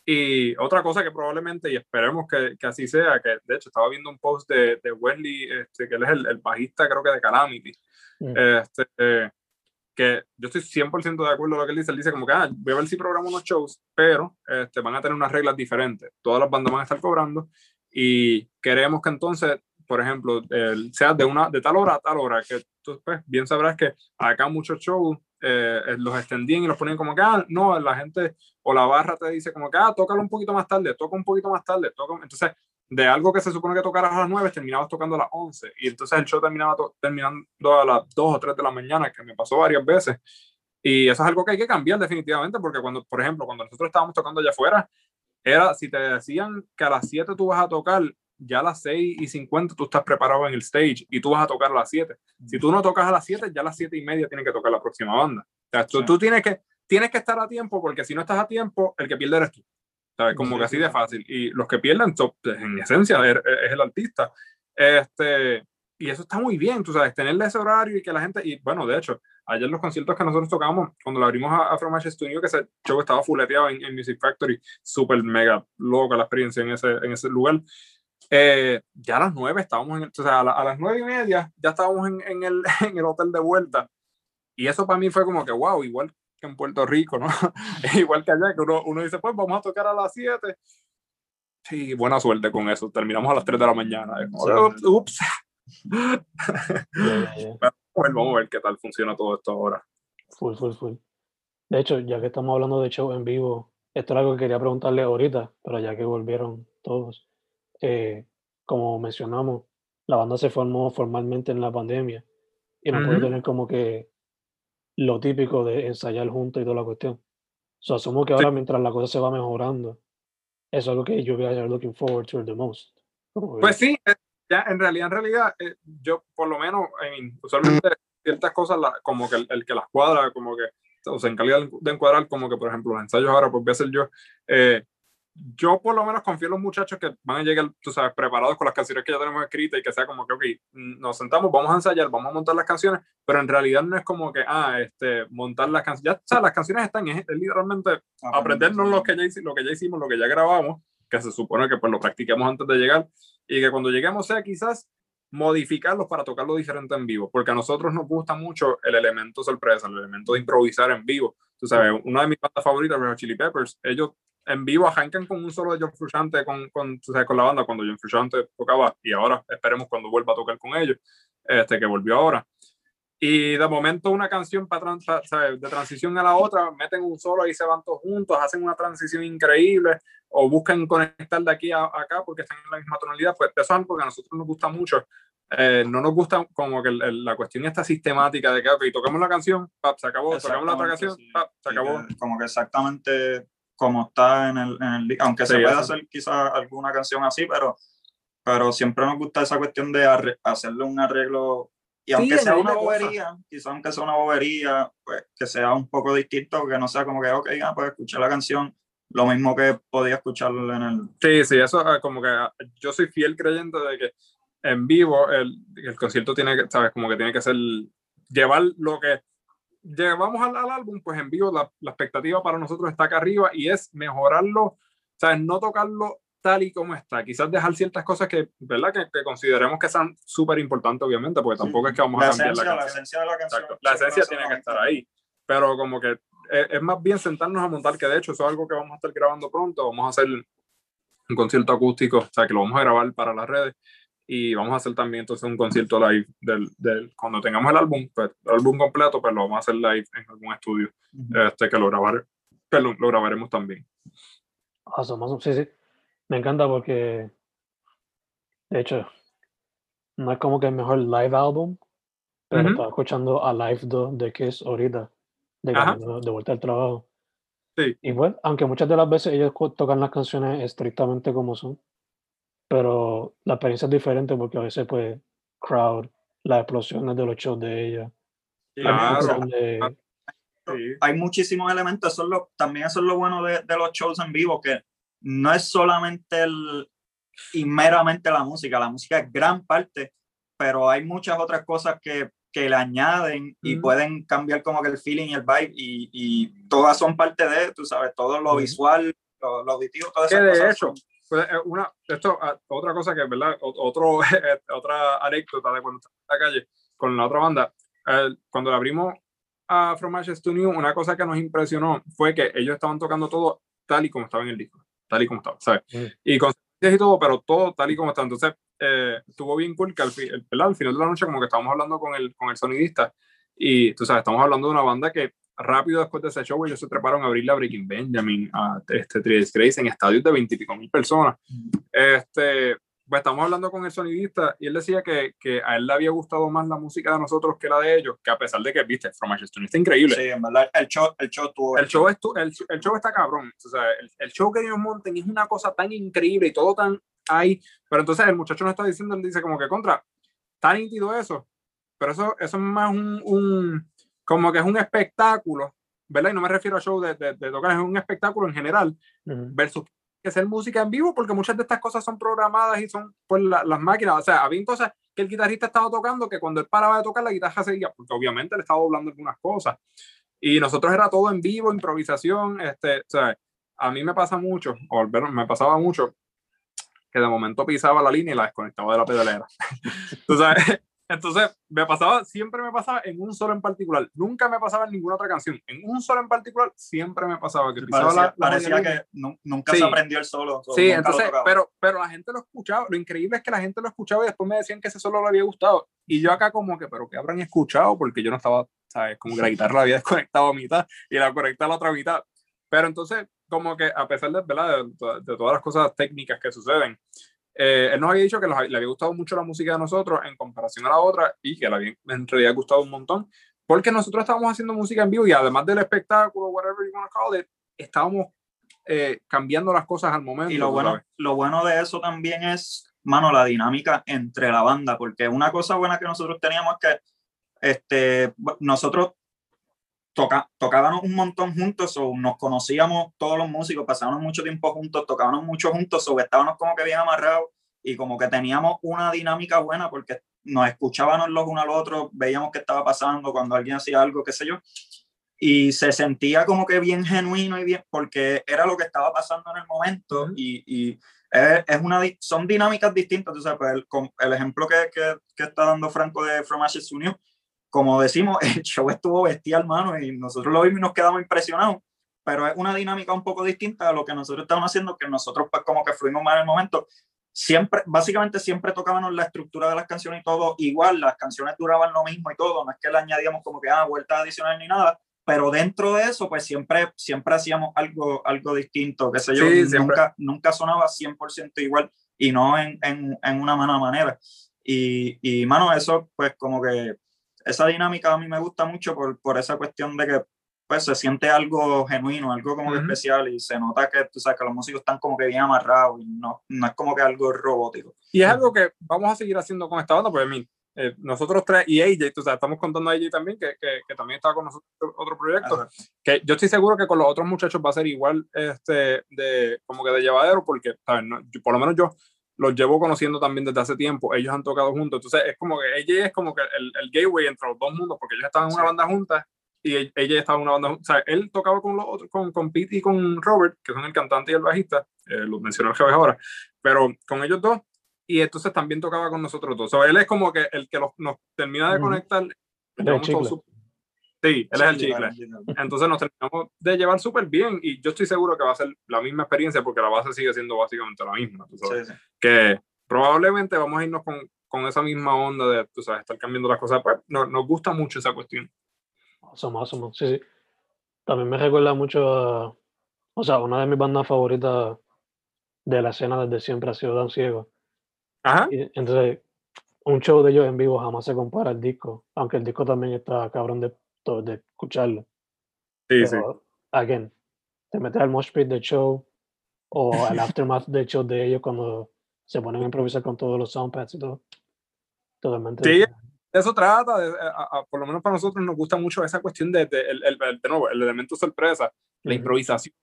Y otra cosa que probablemente, y esperemos que, que, así sea, que de hecho estaba viendo un post de, de Wesley, este, que él es el, el, bajista creo que de Calamity, mm. este, eh, que yo estoy 100% de acuerdo con lo que él dice, él dice como que, ah, voy a ver si programo unos shows, pero este, van a tener unas reglas diferentes, todas las bandas van a estar cobrando y queremos que entonces por ejemplo, el, sea de, una, de tal hora a tal hora, que tú pues, bien sabrás que acá muchos shows eh, eh, los extendían y los ponían como que, ah, no, la gente o la barra te dice como que, ah, tócalo un poquito más tarde, toca un poquito más tarde, toca. Entonces, de algo que se supone que tocaras a las 9, terminabas tocando a las 11 y entonces el show terminaba terminando a las 2 o 3 de la mañana, que me pasó varias veces. Y eso es algo que hay que cambiar definitivamente, porque cuando, por ejemplo, cuando nosotros estábamos tocando allá afuera, era si te decían que a las 7 tú vas a tocar, ya a las 6 y 50 tú estás preparado en el stage y tú vas a tocar a las 7. Si tú no tocas a las 7, ya a las 7 y media tiene que tocar la próxima banda. O sea, tú, tú, tienes, que, tienes que estar a tiempo porque si no estás a tiempo, el que pierde eres tú. ¿Sabes? Como que así de fácil. Y los que pierden, pues, en esencia, es, es el artista. Este, y eso está muy bien, tú sabes, tenerle ese horario y que la gente, y bueno, de hecho, ayer los conciertos que nosotros tocamos, cuando lo abrimos a, a From Studio, que ese show estaba fuleteado en, en Music Factory, súper mega loca la experiencia en ese, en ese lugar. Eh, ya a las nueve estábamos, en, o sea, a, las nueve y media ya estábamos en, en, el, [LAUGHS] en, el, hotel de vuelta. Y eso para mí fue como que, wow, igual que en Puerto Rico, ¿no? [LAUGHS] igual que allá, que uno, uno, dice, pues vamos a tocar a las siete. Sí, buena suerte con eso. Terminamos a las tres de la mañana. Ups. [LAUGHS] vamos a ver qué tal funciona todo esto ahora. Full, full, full. De hecho, ya que estamos hablando de show en vivo, esto es algo que quería preguntarle ahorita, pero ya que volvieron todos. Eh, como mencionamos, la banda se formó formalmente en la pandemia y no uh -huh. puede tener como que lo típico de ensayar juntos y toda la cuestión. So, asumo que ahora, sí. mientras la cosa se va mejorando, eso es lo que yo voy a estar looking forward to the most. Pues sí, ya en realidad, en realidad, eh, yo por lo menos, I mean, usualmente ciertas cosas la, como que el, el, que las cuadra, como que o se encarga de encuadrar, como que por ejemplo los ensayos ahora, pues voy a hacer yo, eh, yo por lo menos confío en los muchachos que van a llegar, tú sabes, preparados con las canciones que ya tenemos escritas y que sea como que, ok, nos sentamos, vamos a ensayar, vamos a montar las canciones, pero en realidad no es como que, ah, este, montar las canciones, ya, o sea, las canciones están, es, es literalmente aprendernos lo que, ya, lo que ya hicimos, lo que ya grabamos, que se supone que pues lo practiquemos antes de llegar y que cuando lleguemos sea quizás modificarlos para tocarlo diferente en vivo, porque a nosotros nos gusta mucho el elemento sorpresa, el elemento de improvisar en vivo. Tú sabes, una de mis bandas favoritas, Red Chili Peppers, ellos en vivo arrancan con un solo de John Frusciante con, con, sabes, con la banda cuando John Frusciante tocaba y ahora esperemos cuando vuelva a tocar con ellos, este que volvió ahora. Y de momento una canción para, ¿sabes? de transición a la otra, meten un solo y se van todos juntos, hacen una transición increíble o buscan conectar de aquí a, acá porque están en la misma tonalidad, pues eso es algo que a nosotros nos gusta mucho. Eh, no nos gusta como que el, el, la cuestión esta sistemática de que, ok, tocamos la canción, pap, se acabó, tocamos la otra canción, sí. pap, se acabó. como que exactamente como está en el, en el aunque sí, se puede hacer quizás alguna canción así, pero, pero siempre nos gusta esa cuestión de arre, hacerle un arreglo y aunque sí, sea una bobería, quizás aunque sea una bobería, pues que sea un poco distinto, que no sea como que, ok, ah, pues escuché la canción, lo mismo que podía escucharlo en el... Sí, sí, eso ah, como que ah, yo soy fiel creyente de que en vivo el, el concierto tiene que, sabes, como que tiene que ser, llevar lo que llevamos al, al álbum, pues en vivo la, la, expectativa para nosotros está acá arriba y es mejorarlo, sabes, no tocarlo tal y como está, quizás dejar ciertas cosas que, ¿verdad? Que, que consideremos que son súper importantes, obviamente, porque tampoco sí. es que vamos la a cambiar esencia, la canción. La esencia de la canción. Exacto. La esencia tiene que estar ahí, pero como que es, es, más bien sentarnos a montar, que de hecho eso es algo que vamos a estar grabando pronto, vamos a hacer un concierto acústico, o sea, que lo vamos a grabar para las redes, y vamos a hacer también entonces un concierto live del, del, cuando tengamos el álbum, pues, el álbum completo, pues lo vamos a hacer live en algún estudio, uh -huh. este, que lo, grabar, que lo, lo, grabaremos también. Awesome, awesome. Sí, sí. Me encanta porque, de hecho, no es como que el mejor live álbum, pero uh -huh. estaba escuchando a Live 2 de Kiss ahorita, de, de, de vuelta al trabajo. Sí. Y bueno, aunque muchas de las veces ellos tocan las canciones estrictamente como son, pero la experiencia es diferente porque a veces pues crowd, las explosiones de los shows de ella. Claro. De... Sí. Hay muchísimos elementos, eso es lo, también eso es lo bueno de, de, los shows en vivo, que no es solamente el, y meramente la música, la música es gran parte, pero hay muchas otras cosas que, que le añaden y pueden cambiar como que el feeling y el vibe y, y todas son parte de, tú sabes, todo lo visual, lo, auditivo, todas esas de cosas hecho, eh, una, esto, ah, otra cosa que, ¿verdad? Otro, [LAUGHS] otra anécdota de cuando estaba en la calle con la otra banda, cuando abrimos a From Ashes to New, una cosa que nos impresionó fue que ellos estaban tocando todo tal y como estaba en el disco, tal y como estaba, ¿sabes? Y con y todo, pero todo tal y como está. Entonces, eh, estuvo bien cool que al, al final de la noche como que estábamos hablando con el, con el sonidista y tú sabes, estamos hablando de una banda que rápido después de ese show ellos se treparon a abrir la Breaking Benjamin, a este Grace en estadios de 20 y pico mil personas. Este, pues estamos hablando con el sonidista y él decía que, que, a él le había gustado más la música de nosotros que la de ellos, que a pesar de que, viste, From Manchester está increíble. Sí, en verdad, el show, el show tuvo... El show, es el, el, show está cabrón. O sea, el, el, show que ellos monten es una cosa tan increíble y todo tan ahí. Pero entonces el muchacho no está diciendo, él dice como que contra, tan nítido eso. Pero eso, eso es más un, un, como que es un espectáculo, ¿verdad? Y no me refiero a show de, de, de tocar, es un espectáculo en general, versus que ser música en vivo, porque muchas de estas cosas son programadas y son pues las máquinas. O sea, había cosas que el guitarrista estaba tocando que cuando él paraba de tocar la guitarra seguía, porque obviamente le estaba doblando algunas cosas. Y nosotros era todo en vivo, improvisación. Este, o sea, a mí me pasa mucho, o al menos me pasaba mucho, que de momento pisaba la línea y la desconectaba de la pedalera. [LAUGHS] Tú sabes, entonces, me pasaba, siempre me pasaba en un solo en particular. Nunca me pasaba en ninguna otra canción. En un solo en particular, siempre me pasaba que pisaba parecía, la, Parecía que nunca se aprendió el solo. Sí, entonces, pero, pero la gente lo escuchaba. Lo increíble es que la gente lo escuchaba y después me decían que ese solo le había gustado. Y yo acá como que, pero que habrán escuchado? Porque yo no estaba, ¿sabes? Como que la guitarra la había [LAUGHS] desconectado a mitad y la conectaba a la otra mitad. Pero entonces, como que a pesar de, ¿verdad? de, de todas las cosas técnicas que suceden, eh, él nos había dicho que le había gustado mucho la música de nosotros en comparación a la otra y que le había en realidad gustado un montón porque nosotros estábamos haciendo música en vivo y además del espectáculo, whatever you want to call it, estábamos eh, cambiando las cosas al momento. Y lo bueno, lo bueno de eso también es, mano, la dinámica entre la banda, porque una cosa buena que nosotros teníamos es que este, nosotros toca, tocábamos un montón juntos, o nos conocíamos todos los músicos, pasábamos mucho tiempo juntos, tocábamos mucho juntos, o estábamos como que bien amarrados y como que teníamos una dinámica buena porque nos escuchábamos los unos a los otros, veíamos qué estaba pasando cuando alguien hacía algo, qué sé yo, y se sentía como que bien genuino y bien, porque era lo que estaba pasando en el momento y, y es, una, son dinámicas distintas, tú sabes, pues el, el ejemplo que, que, que, está dando Franco de From Ashes Union, como decimos, [LAUGHS] el show estuvo bestial, mano, y nosotros lo vimos y nos quedamos impresionados, pero es una dinámica un poco distinta a lo que nosotros estábamos haciendo, que nosotros pues como que fluimos más en el momento. Siempre, básicamente siempre tocábamos la estructura de las canciones y todo igual, las canciones duraban lo mismo y todo, no es que le añadíamos como que, ah, vuelta adicional ni nada, pero dentro de eso, pues siempre, siempre hacíamos algo, algo distinto, qué sé yo, nunca, nunca sonaba 100% igual y no en, en, en una mala manera. Y, y, mano, eso pues como que esa dinámica a mí me gusta mucho por, por esa cuestión de que pues se siente algo genuino, algo como especial y se nota que, tú sabes, que los músicos están como que bien amarrados y no, no es como que algo robótico. Y es algo que vamos a seguir haciendo con esta banda, pues mí, eh, nosotros tres y AJ, tú sabes, estamos contando a AJ también, que, que, que también está con nosotros otro proyecto, que yo estoy seguro que con los otros muchachos va a ser igual, este, de, como que de llevadero, porque, ¿sabes? No, por lo menos yo los llevo conociendo también desde hace tiempo, ellos han tocado juntos, entonces es como que ella es como que el, el gateway entre los dos mundos, porque ellos estaban en una banda juntas y ella estaba en una banda o sea, él tocaba con los otros, con, con Pete y con Robert, que son el cantante y el bajista, eh, los mencionó el jefe ahora, pero con ellos dos, y entonces también tocaba con nosotros dos, o sea, él es como que el que los, nos termina de conectar, Sí, él es el chicle. Entonces nos terminamos de llevar súper bien y yo estoy seguro que va a ser la misma experiencia porque la base sigue siendo básicamente la misma. Que probablemente vamos a irnos con, con, esa misma onda de, tú sabes, estar cambiando las cosas. Pues nos, nos gusta mucho esa cuestión. Somos, somos, sí, sí. También me recuerda mucho a, o sea, una de mis bandas favoritas de la escena desde siempre ha sido Dan Ciego. Ajá. Y, entonces, un show de ellos en vivo jamás se compara al disco, aunque el disco también está cabrón de de escucharlo. Sí, Pero, sí. Again, te metes al mosh pit del show o [LAUGHS] al aftermath del show de ellos cuando se ponen a improvisar con todos los soundpads y todo. Totalmente. Sí, de eso trata, de, por lo menos para nosotros nos gusta mucho esa cuestión de, de, el, el, de nuevo, el elemento sorpresa, la improvisación,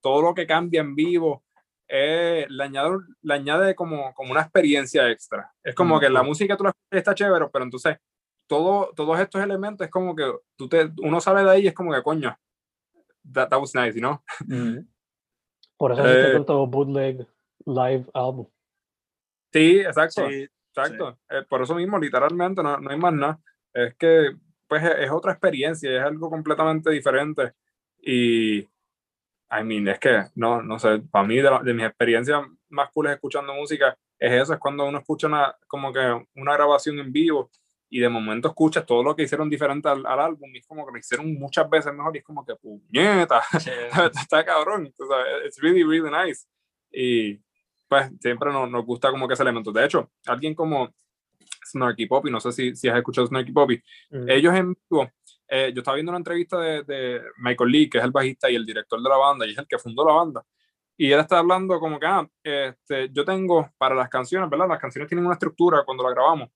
todo lo que cambia en vivo, eh, le, añade, le añade como, como una experiencia extra. Es como que la música tú la está chévere, pero entonces todo, todos estos elementos es como que tú te, uno sale de ahí y es como que coño, that, that was nice, ¿no? Por eso eh, tanto bootleg live album. Sí, exacto. exacto. Eh, por eso mismo, literalmente, no, no hay más nada. Es que pues es otra experiencia, es algo completamente diferente. Y, I mean, es que, no, no sé, para mí, de, de mis experiencias más cool escuchando música, es eso, es cuando uno escucha una, como que una grabación en vivo y de momento escuchas todo lo que hicieron diferente al, al álbum y es como que lo hicieron muchas veces mejor y es como que, puñeta, [LAUGHS] está cabrón, es really, really nice. Y pues siempre nos, nos gusta como que ese elemento. De hecho, alguien como Snarky Poppy, no sé si, si has escuchado Snarky Poppy, mm. ellos en vivo, eh, yo estaba viendo una entrevista de, de, Michael Lee, que es el bajista y el director de la banda, y es el que fundó la banda, y él está hablando como que, ah, este, yo tengo para las canciones, ¿verdad? Las canciones tienen una estructura cuando la grabamos,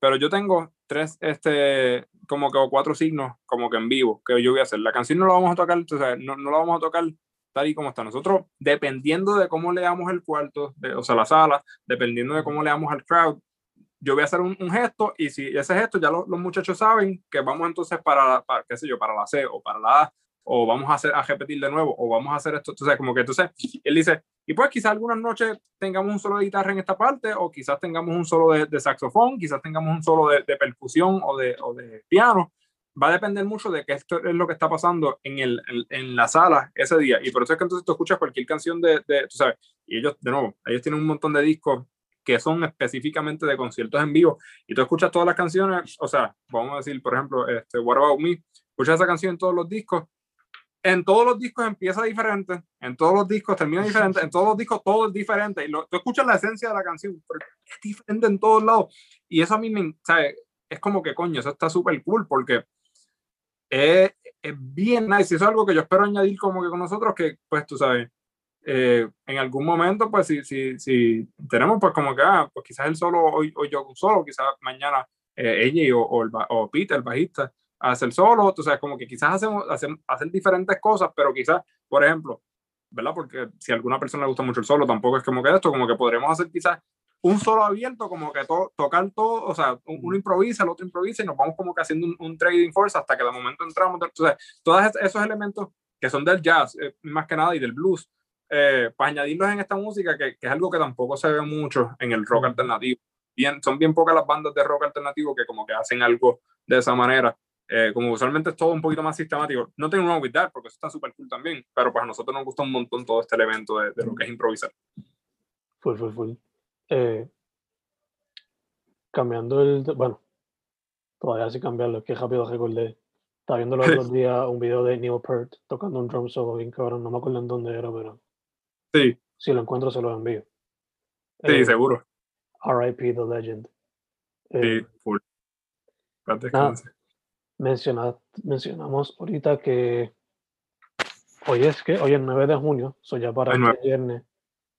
pero yo tengo tres, este, como que o cuatro signos, como que en vivo, que yo voy a hacer. La canción no la vamos a tocar, o sea, no, no la vamos a tocar tal y como está. Nosotros, dependiendo de cómo leamos el cuarto, o sea, la sala, dependiendo de cómo leamos al crowd, yo voy a hacer un, gesto y si ese gesto ya los muchachos saben que vamos entonces para, para, qué sé yo, para la C o para la A, o vamos a, hacer, a repetir de nuevo, o vamos a hacer esto. Entonces, como que entonces, él dice, y pues quizás algunas noches tengamos un solo de guitarra en esta parte, o quizás tengamos un solo de, de saxofón, quizás tengamos un solo de, de percusión o de, o de, piano. Va a depender mucho de qué esto es lo que está pasando en, el, en, en, la sala ese día. Y por eso es que entonces tú escuchas cualquier canción de, tú sabes, y ellos, de nuevo, ellos tienen un montón de discos que son específicamente de conciertos en vivo y tú escuchas todas las canciones, o sea, vamos a decir, por ejemplo, este, What About Me, escuchas esa canción en todos los discos, en todos los discos empieza diferente, en todos los discos termina diferente, en todos los discos todo es diferente, y lo, tú escuchas la esencia de la canción, pero es diferente en todos lados, y eso a mí me, ¿sabes? Es como que coño, eso está súper cool, porque es, es bien nice, eso es algo que yo espero añadir como que con nosotros, que pues tú sabes, eh, en algún momento, pues si, si, si tenemos pues como que, ah, pues quizás él solo, hoy, hoy yo solo, quizás mañana eh, ella o, o, el, o, Peter, el bajista, hacer solo, o sea, como que quizás hacemos, hacemos hacer diferentes cosas, pero quizás, por ejemplo, ¿verdad? Porque si a alguna persona le gusta mucho el solo, tampoco es como que esto, como que podremos hacer quizás un solo abierto, como que to, tocar todo, o sea, uno improvisa, el otro improvisa y nos vamos como que haciendo un, un trading force hasta que de momento entramos. Entonces, todos esos elementos que son del jazz, eh, más que nada, y del blues, eh, para añadirlos en esta música, que, que, es algo que tampoco se ve mucho en el rock alternativo. Bien, son bien pocas las bandas de rock alternativo que como que hacen algo de esa manera. Eh, como usualmente es todo un poquito más sistemático. No tengo nada que dar porque eso está súper cool también, pero pues a nosotros nos gusta un montón todo este elemento de, de lo que es improvisar. Full, full, full. Eh, cambiando el. Bueno, todavía sin cambiarlo, que rápido recordé. Estaba viendo los otros [LAUGHS] días un video de Neil Peart tocando un drum solo bien cabrón. No me acuerdo en dónde era, pero Sí. Si lo encuentro, se lo envío. Sí, eh, seguro. RIP The Legend. Eh, sí, full. Mencionamos ahorita que hoy es que hoy es 9 de junio, so ya para el viernes.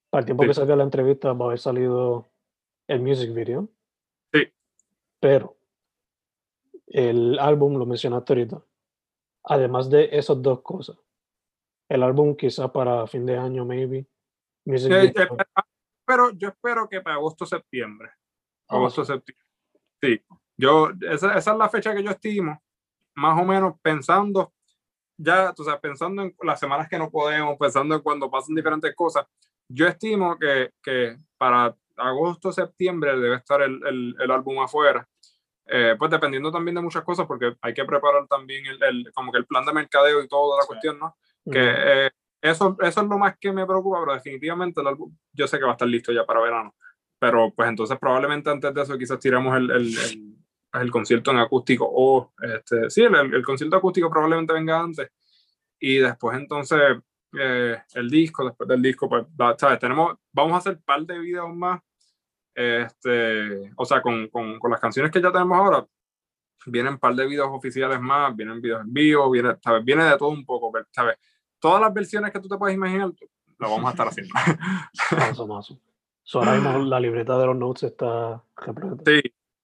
Para el tiempo sí. que salga la entrevista va a haber salido el music video. Sí. Pero el álbum lo mencionaste ahorita. Además de esas dos cosas, el álbum quizá para fin de año, maybe. Music eh, eh, pero yo espero que para agosto, septiembre. Ah, agosto, septiembre. Sí, yo, esa, esa, es la fecha que yo estimo, más o menos pensando, ya, o sea, pensando en las semanas que no podemos, pensando en cuando pasan diferentes cosas, yo estimo que, que para agosto, septiembre debe estar el, el, el álbum afuera. Eh, pues dependiendo también de muchas cosas, porque hay que preparar también el, el, como que el plan de mercadeo y toda la sí. cuestión, ¿no? Que eh, eso, eso es lo más que me preocupa, pero definitivamente el álbum yo sé que va a estar listo ya para verano. Pero pues entonces probablemente antes de eso quizás tiramos el, el, el, el concierto en acústico o este, sí, el, el, concierto acústico probablemente venga antes. Y después entonces eh, el disco, después del disco, pues, ¿sabes? Tenemos, vamos a hacer un par de videos más. Este, o sea, con, con, con las canciones que ya tenemos ahora, vienen un par de videos oficiales más, vienen videos en vivo, viene, ¿sabes? viene de todo un poco, ¿sabes? Todas las versiones que tú te puedes imaginar, lo vamos a estar haciendo. [LAUGHS] So, ahora mismo la libreta de los notes está repleta. Sí,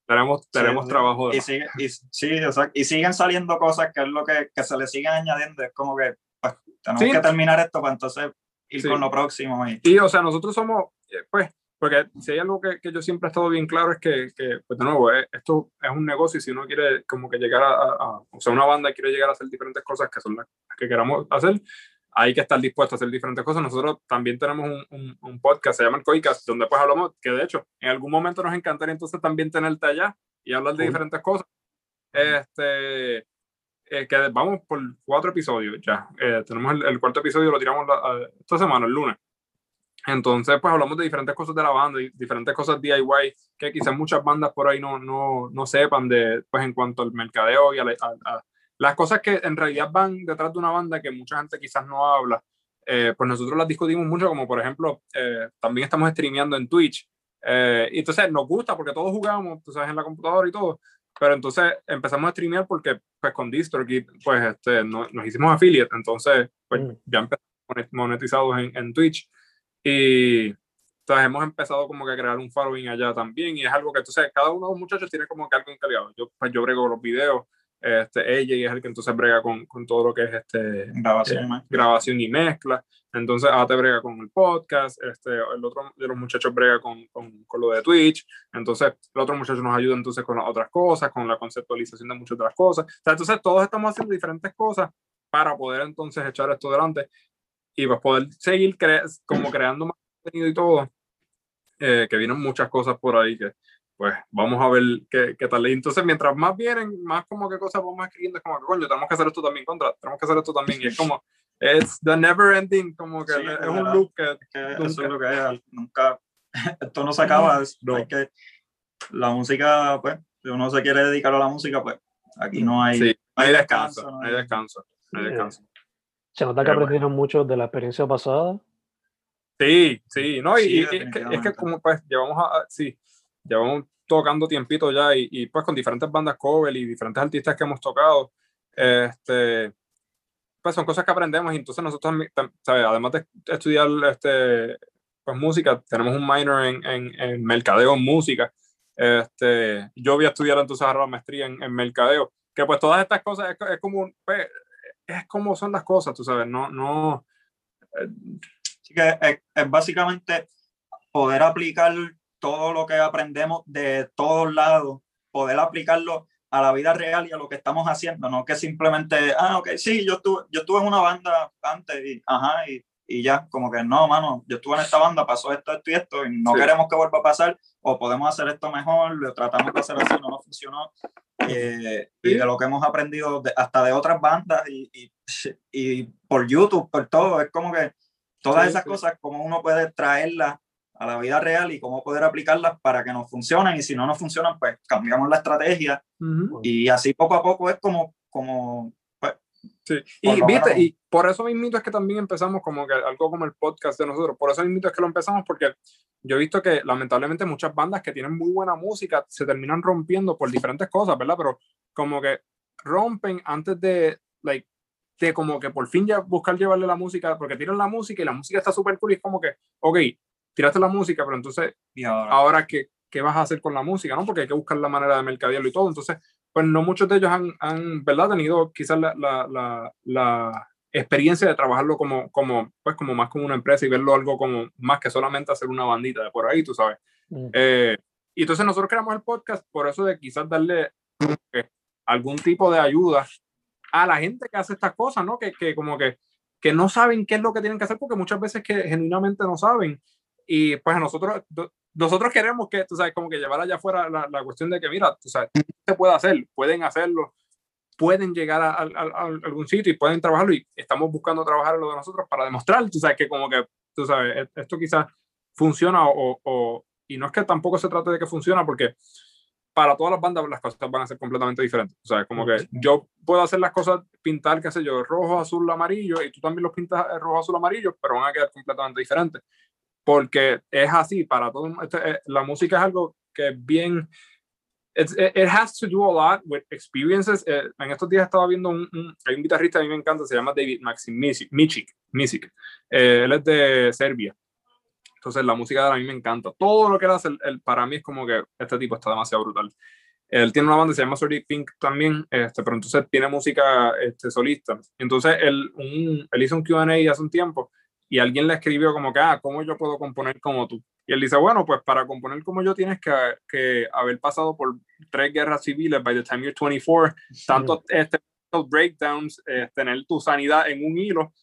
tenemos, tenemos sí, trabajo. Y, sigue, y, sí, o sea, y siguen saliendo cosas que es lo que, que se le siguen añadiendo. Es como que pues, tenemos sí. que terminar esto para entonces ir Sí. con lo próximo. Y, Y, o sea, nosotros somos, eh, pues, porque si hay algo que, que yo siempre he estado bien claro es que, que, pues de nuevo, eh, esto es un negocio y si uno quiere como que llegar a, a- a- o sea, una banda quiere llegar a hacer diferentes cosas que son las que queramos hacer, hay que estar dispuesto a hacer diferentes cosas. Nosotros también tenemos un, un, un podcast, se llama el Coicast, donde pues hablamos, que de hecho, en algún momento nos encantaría entonces también tenerte allá y hablar de Cool. diferentes cosas. Este, eh, que vamos por cuatro episodios ya. Eh, tenemos el, el cuarto episodio, lo tiramos la- esta semana, el lunes. Entonces, pues hablamos de diferentes cosas de la banda, y diferentes cosas DIY que quizás muchas bandas por ahí no, no, no sepan de, pues en cuanto al mercadeo y a, la- a- a- las cosas que en realidad van detrás de una banda que mucha gente quizás no habla. eh, pues nosotros las discutimos mucho, como por ejemplo, eh, también estamos streameando en Twitch. eh, y entonces nos gusta porque todos jugamos, tú sabes, en la computadora y todo. Pero entonces empezamos a streamear porque, pues, con DistroKid, pues, este, no- nos hicimos affiliate. Entonces, pues, Mm. ya empezamos monetizados en, en Twitch. Y entonces hemos empezado como que a crear un following allá también. Y es algo que, entonces, cada uno de los muchachos tiene como que algo encargado. Yo, pues, yo brego los videos. Este, ella y es el que entonces brega con, con todo lo que es este, grabación, man. grabación y mezcla. Entonces, Ate brega con el podcast, este, el otro de los muchachos brega con, con, con lo de Twitch. Entonces, el otro muchacho nos ayuda entonces con las otras cosas, con la conceptualización de muchas otras cosas. O sea, entonces, todos estamos haciendo diferentes cosas para poder entonces echar esto delante y pues poder seguir cre como creando más contenido y todo. Eh, que vienen muchas cosas por ahí que pues vamos a ver qué, qué tal. Y entonces, mientras más vienen, más como que cosas vamos escribiendo, es como que coño, tenemos que hacer esto también, contra, tenemos que hacer esto también. Y es como, es the never ending, como que Sí, es de un loop que que Nunca. eso es lo que es, nunca, [LAUGHS] esto no se acaba, es- No. hay que, la música, pues, si uno se quiere dedicar a la música, pues, aquí no hay, sí, no hay descanso, descanso, no hay hay- descanso, no hay Sí. descanso. Se nota que Pero bueno. aprendieron mucho de la experiencia pasada. Sí, sí, no, y, Sí, y- es, que, es que como pues llevamos a- sí, llevamos tocando tiempito ya y, y, pues con diferentes bandas cover y diferentes artistas que hemos tocado, este, pues son cosas que aprendemos y entonces nosotros, ¿sabes? además de estudiar este, pues música, tenemos un minor en, en, en mercadeo en música, este, yo voy a estudiar entonces ahora la maestría en, en mercadeo, que pues todas estas cosas es, es como, pues, es como son las cosas, tú sabes, no, no, eh, Así que es, es básicamente poder aplicar todo lo que aprendemos de todos lados, poder aplicarlo a la vida real y a lo que estamos haciendo, no que simplemente, ah, ok, sí, yo estuve, yo estuve en una banda antes y, ajá, y, y ya, como que no, mano, yo estuve en esta banda, pasó esto, esto y esto, y no Sí. queremos que vuelva a pasar, o podemos hacer esto mejor, lo tratamos de hacer así, no nos funcionó, eh, y Sí. de lo que hemos aprendido de- hasta de otras bandas y, y, y por YouTube, por todo, es como que todas Sí, esas cosas, cómo uno puede traerlas a la vida real y cómo poder aplicarlas para que nos funcionen. Y si no nos funcionan, pues cambiamos la estrategia. Y así poco a poco es como, como Sí, Por y viste, menos- y por eso mismito es que también empezamos como que algo como el podcast de nosotros, por eso mismito es que lo empezamos porque yo he visto que lamentablemente muchas bandas que tienen muy buena música se terminan rompiendo por diferentes cosas, ¿verdad? Pero como que rompen antes de, like, de como que por fin ya buscar llevarle la música, porque tiran la música y la música está súper cool y es como que, ok, tiraste la música, pero entonces y ahora, ahora qué, qué vas a hacer con la música, ¿no? Porque hay que buscar la manera de mercadearlo y todo. Entonces, pues no muchos de ellos han, han ¿verdad? Tenido quizás la, la, la, la experiencia de trabajarlo como, como, pues como más como una empresa y verlo algo como más que solamente hacer una bandita de por ahí, tú sabes. Mm. Eh, y entonces nosotros creamos el podcast por eso de quizás darle que algún tipo de ayuda a la gente que hace estas cosas, ¿no? Que, que como que, que no saben qué es lo que tienen que hacer porque muchas veces que genuinamente no saben. Y pues a nosotros, nosotros queremos que, tú sabes, como que llevar allá afuera la, la cuestión de que, mira, tú sabes, se puede hacer, pueden hacerlo, pueden llegar a, a- a- algún sitio y pueden trabajarlo y estamos buscando trabajar lo de nosotros para demostrar, tú sabes, que como que, tú sabes, e- esto quizás funciona o, o- y no es que tampoco se trate de que funciona porque para todas las bandas las cosas van a ser completamente diferentes. O sea, como que yo puedo hacer las cosas, pintar, qué sé yo, rojo, azul, amarillo, y tú también los pintas eh, rojo, azul, amarillo, pero van a quedar completamente diferentes. Porque es así, para todo. este, eh, la música es algo que es bien. it, it has to do a lot with experiences. Eh, en estos días estaba viendo un, un- hay un guitarrista a mí me encanta, se llama David Maxim. Micic, Micic. Eh, él es de Serbia. Entonces la música de él a mí me encanta. Todo lo que él hace, el, el- para mí es como que este tipo está demasiado brutal. Él tiene una banda que se llama Sorry Pink también, este, pero entonces tiene música este, solista. Entonces él, un, él hizo un QA hace un tiempo y alguien le escribió como que, ah, ¿cómo yo puedo componer como tú? Y él dice, bueno, pues para componer como yo tienes que, que haber pasado por tres guerras civiles by the time you're 24, tanto este, breakdowns, eh, tener tu sanidad en un hilo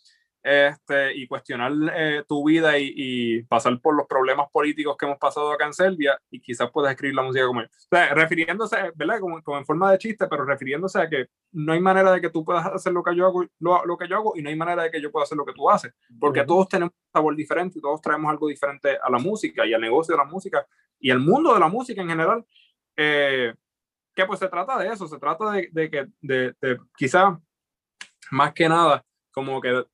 este, y cuestionar eh, tu vida y, y, pasar por los problemas políticos que hemos pasado acá en Serbia y quizás puedas escribir la música como él. O sea, refiriéndose, ¿verdad? Como, como, en forma de chiste, pero refiriéndose a que no hay manera de que tú puedas hacer lo que yo hago, lo, lo que yo hago y no hay manera de que yo pueda hacer lo que tú haces, porque uh -huh. todos tenemos un sabor diferente y todos traemos algo diferente a la música y al negocio de la música y al mundo de la música en general. Eh, que pues se trata de eso, se trata de, de que de, de quizá más que nada como que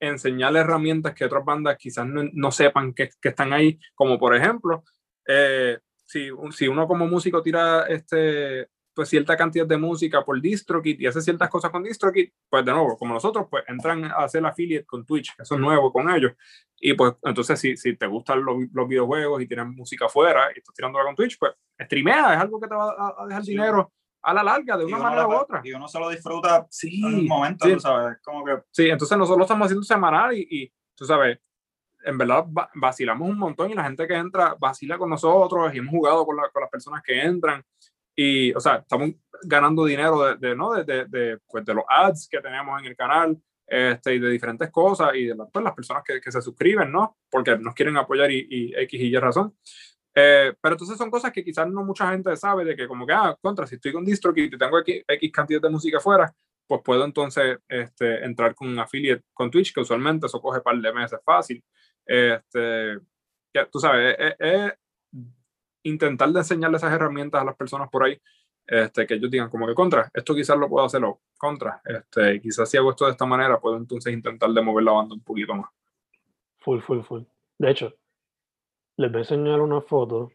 enseñar herramientas que otras bandas quizás no, no sepan que, que, están ahí, como por ejemplo, eh, si, si uno como músico tira este, pues cierta cantidad de música por DistroKid y hace ciertas cosas con DistroKid, pues de nuevo, como nosotros, pues entran a hacer affiliate con Twitch, eso es nuevo con ellos, y pues entonces si, si te gustan los, los videojuegos y tienes música afuera y estás tirándola con Twitch, pues streamea, es algo que te va a, a dejar sí. dinero a la larga, de una manera u otra. Y uno se lo disfruta sí, en un momento, sí. tú sabes, como que... Sí, entonces nosotros lo estamos haciendo semanal y, y tú sabes, en verdad vacilamos un montón y la gente que entra vacila con nosotros y hemos jugado con, la, con las personas que entran y, o sea, estamos ganando dinero de, de ¿no? De, de, de, pues, de los ads que tenemos en el canal este, y de diferentes cosas y de la, pues, las personas que, que, se suscriben, ¿no? Porque nos quieren apoyar y, y X y Y razón. Eh, pero entonces son cosas que quizás no mucha gente sabe de que como que, ah, contra, si estoy con DistroKid y tengo X, X cantidad de música afuera, pues puedo entonces este, entrar con un affiliate con Twitch, que usualmente eso coge par de meses fácil. Este, que, tú sabes, es, es, intentar de enseñarle esas herramientas a las personas por ahí, este, que ellos digan como que contra, esto quizás lo puedo hacerlo contra, este, quizás si hago esto de esta manera, puedo entonces intentar de mover la banda un poquito más. Full, full, full. De hecho, les voy a enseñar una foto.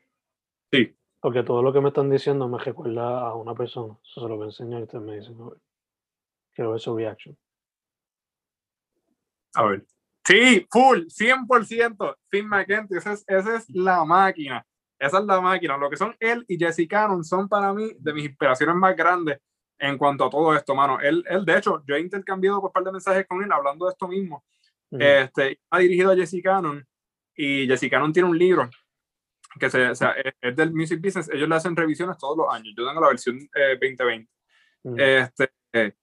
Sí. Porque todo lo que me están diciendo me recuerda a una persona. Eso se lo voy a enseñar y ustedes me dicen, a ver. Quiero ver su reaction. A ver. Sí, full, 100%. Finn McKenty, esa es, esa es la máquina. Esa es la máquina. Lo que son él y Jesse Cannon son para mí de mis inspiraciones más grandes en cuanto a todo esto, mano. Él, él de hecho, yo he intercambiado un par de mensajes con él hablando de esto mismo. Este, ha dirigido a Jesse Cannon y Jessica Cannon tiene un libro que se, o sea, es del Music Business, ellos le hacen revisiones todos los años, yo tengo la versión eh, 2020. Mm. Este, eh,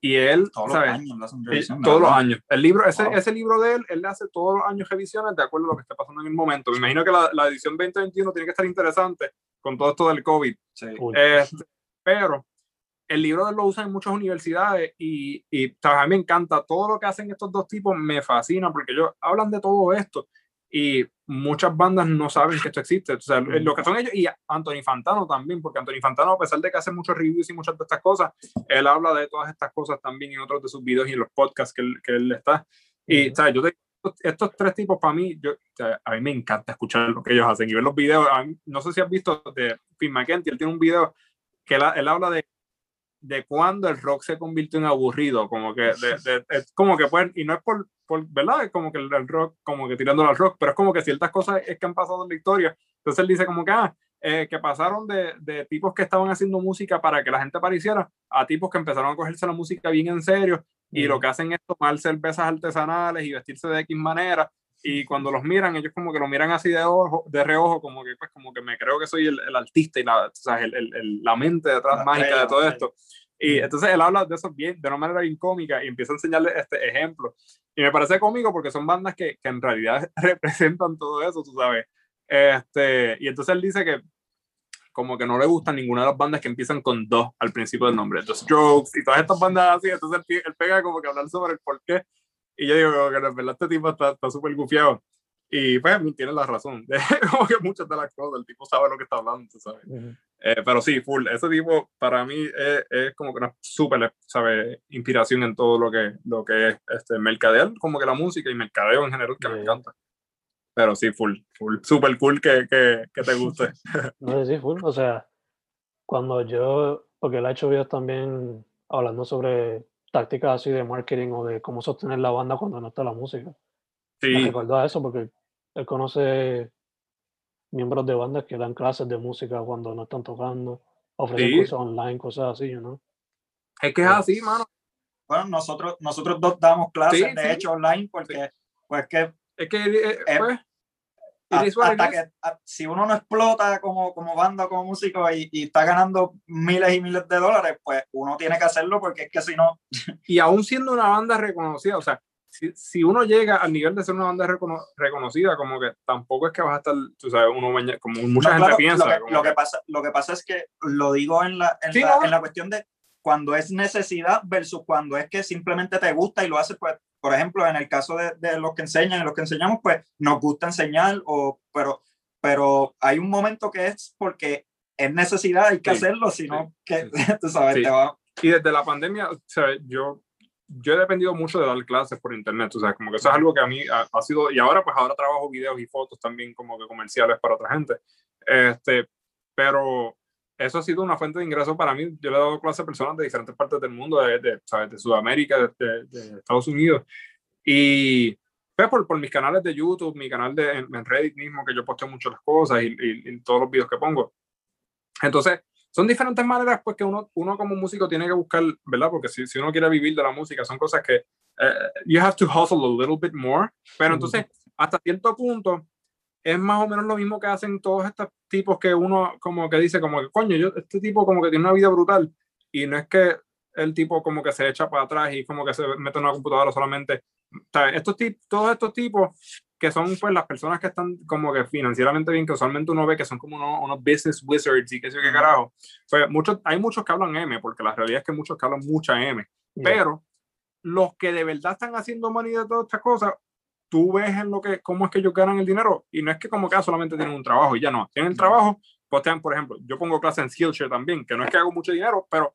y él, todos ¿sabes? los años, le hacen revisión, todos los años. El libro, ese, wow. ese libro de él, él le hace todos los años revisiones de acuerdo a lo que está pasando en el momento. Me imagino que la, la edición 2021 tiene que estar interesante con todo esto del COVID. Sí. Este, pero el libro de él lo usan en muchas universidades y, y a mí me encanta. Todo lo que hacen estos dos tipos me fascina porque ellos hablan de todo esto y muchas bandas no saben que esto existe. O sea, lo que son ellos y Anthony Fantano también, porque Anthony Fantano, a pesar de que hace muchos reviews y muchas de estas cosas, él habla de todas estas cosas también en otros de sus videos y en los podcasts que él, que él está. Y, o sea, yo te, estos tres tipos para mí, yo, o sea, a mí me encanta escuchar lo que ellos hacen y ver los videos. Mí, no sé si has visto de Finn McKenty, él tiene un video que él, él habla de de cuando el rock se convirtió en aburrido, como que, de, de, es como que pues, y no es por, por, ¿verdad? Es como que el, el, rock, como que tirándolo al rock, pero es como que ciertas cosas es que han pasado en la historia. Entonces él dice como que, ah, eh, que pasaron de, de, tipos que estaban haciendo música para que la gente apareciera a tipos que empezaron a cogerse la música bien en serio y mm. lo que hacen es tomar cervezas artesanales y vestirse de X manera y cuando los miran, ellos como que lo miran así de, ojo, de reojo, como que pues como que me creo que soy el, el artista y la, o sea, el, el, la mente detrás la mágica de todo esto. Y entonces él habla de eso bien, de una manera bien cómica y empieza a enseñarle este ejemplo. Y me parece cómico porque son bandas que, que en realidad [LAUGHS] representan todo eso, tú sabes. Este, y entonces él dice que como que no le gustan ninguna de las bandas que empiezan con dos al principio del nombre, The Strokes y todas estas bandas así, entonces él, él pega como que hablar sobre el por qué y yo digo, que en verdad este tipo está súper gufiado. Y pues tiene la razón. [LAUGHS] como que muchas de las cosas, el tipo sabe lo que está hablando, ¿sabes? Uh -huh. eh, pero sí, full. Ese tipo para mí es, es como que una súper, ¿sabes? Inspiración en todo lo que, lo que es este, mercadear, como que la música y mercadeo en general, que yeah. me encanta. Pero sí, full, full. Súper cool que, que, que, te guste. [LAUGHS] no, sí, full. O sea, cuando yo, porque él ha hecho videos también hablando sobre tácticas así de marketing o de cómo sostener la banda cuando no está la música. Sí. Me recuerdo a eso porque él conoce miembros de bandas que dan clases de música cuando no están tocando, ofrecen sí. cursos online, cosas así, ¿no? Es que es así, mano. Bueno, nosotros, nosotros dos damos clases, sí, de sí. hecho, online, porque Pues que, es que eh, Eh, pues, a- hasta que a- si uno no explota como, como banda, como músico y, y está ganando miles y miles de dólares, pues uno tiene que hacerlo porque es que si no, [LAUGHS] y aún siendo una banda reconocida, o sea, si, si uno llega al nivel de ser una banda recono- reconocida, como que tampoco es que vas a estar, tú sabes, uno como mucha No, gente claro, piensa. Lo que, como lo que que- pasa, lo que pasa es que lo digo en la, en, Sí, la, no. en la cuestión de cuando es necesidad versus cuando es que simplemente te gusta y lo haces, pues, por ejemplo, en el caso de, de los que enseñan, en los que enseñamos, pues nos gusta enseñar, o, pero, pero hay un momento que es porque es necesidad, hay que Sí, hacerlo, sino sí, que, [LAUGHS] tú sabes, Sí. te va, y desde la pandemia, o sea, yo, yo he dependido mucho de dar clases por internet, o sea, como que eso es algo que a mí ha, ha sido, y ahora pues ahora trabajo videos y fotos también como que comerciales para otra gente, este, pero eso ha sido una fuente de ingreso para mí, yo le he dado clases a personas de diferentes partes del mundo, de, de, ¿sabes? de Sudamérica, de, de- Estados Unidos, y pues por, por mis canales de YouTube, mi canal de, en, en Reddit mismo, que yo posteo mucho las cosas y, y- y todos los videos que pongo. Entonces, son diferentes maneras pues que uno, uno como músico tiene que buscar, ¿verdad? Porque si, si uno quiere vivir de la música, son cosas que eh, you have to hustle a little bit more. Pero entonces, hasta cierto punto, es más o menos lo mismo que hacen todos estos tipos que uno como que dice como que, coño, yo, este tipo como que tiene una vida brutal y no es que el tipo como que se echa para atrás y como que se mete en una computadora solamente. Estos tip, todos estos tipos que son pues las personas que están como que financieramente bien, que usualmente uno ve que son como unos, unos business wizards y qué sé qué carajo. Pues muchos, hay muchos que hablan M, porque la realidad es que muchos que hablan mucha M. Pero los que de verdad están haciendo money de todas estas cosas, tú ves en lo que, cómo es que ellos ganan el dinero y no es que como que ah, solamente tienen un trabajo y ya no, tienen el trabajo, postean, por ejemplo, yo pongo clase en Skillshare también, que no es que hago mucho dinero, pero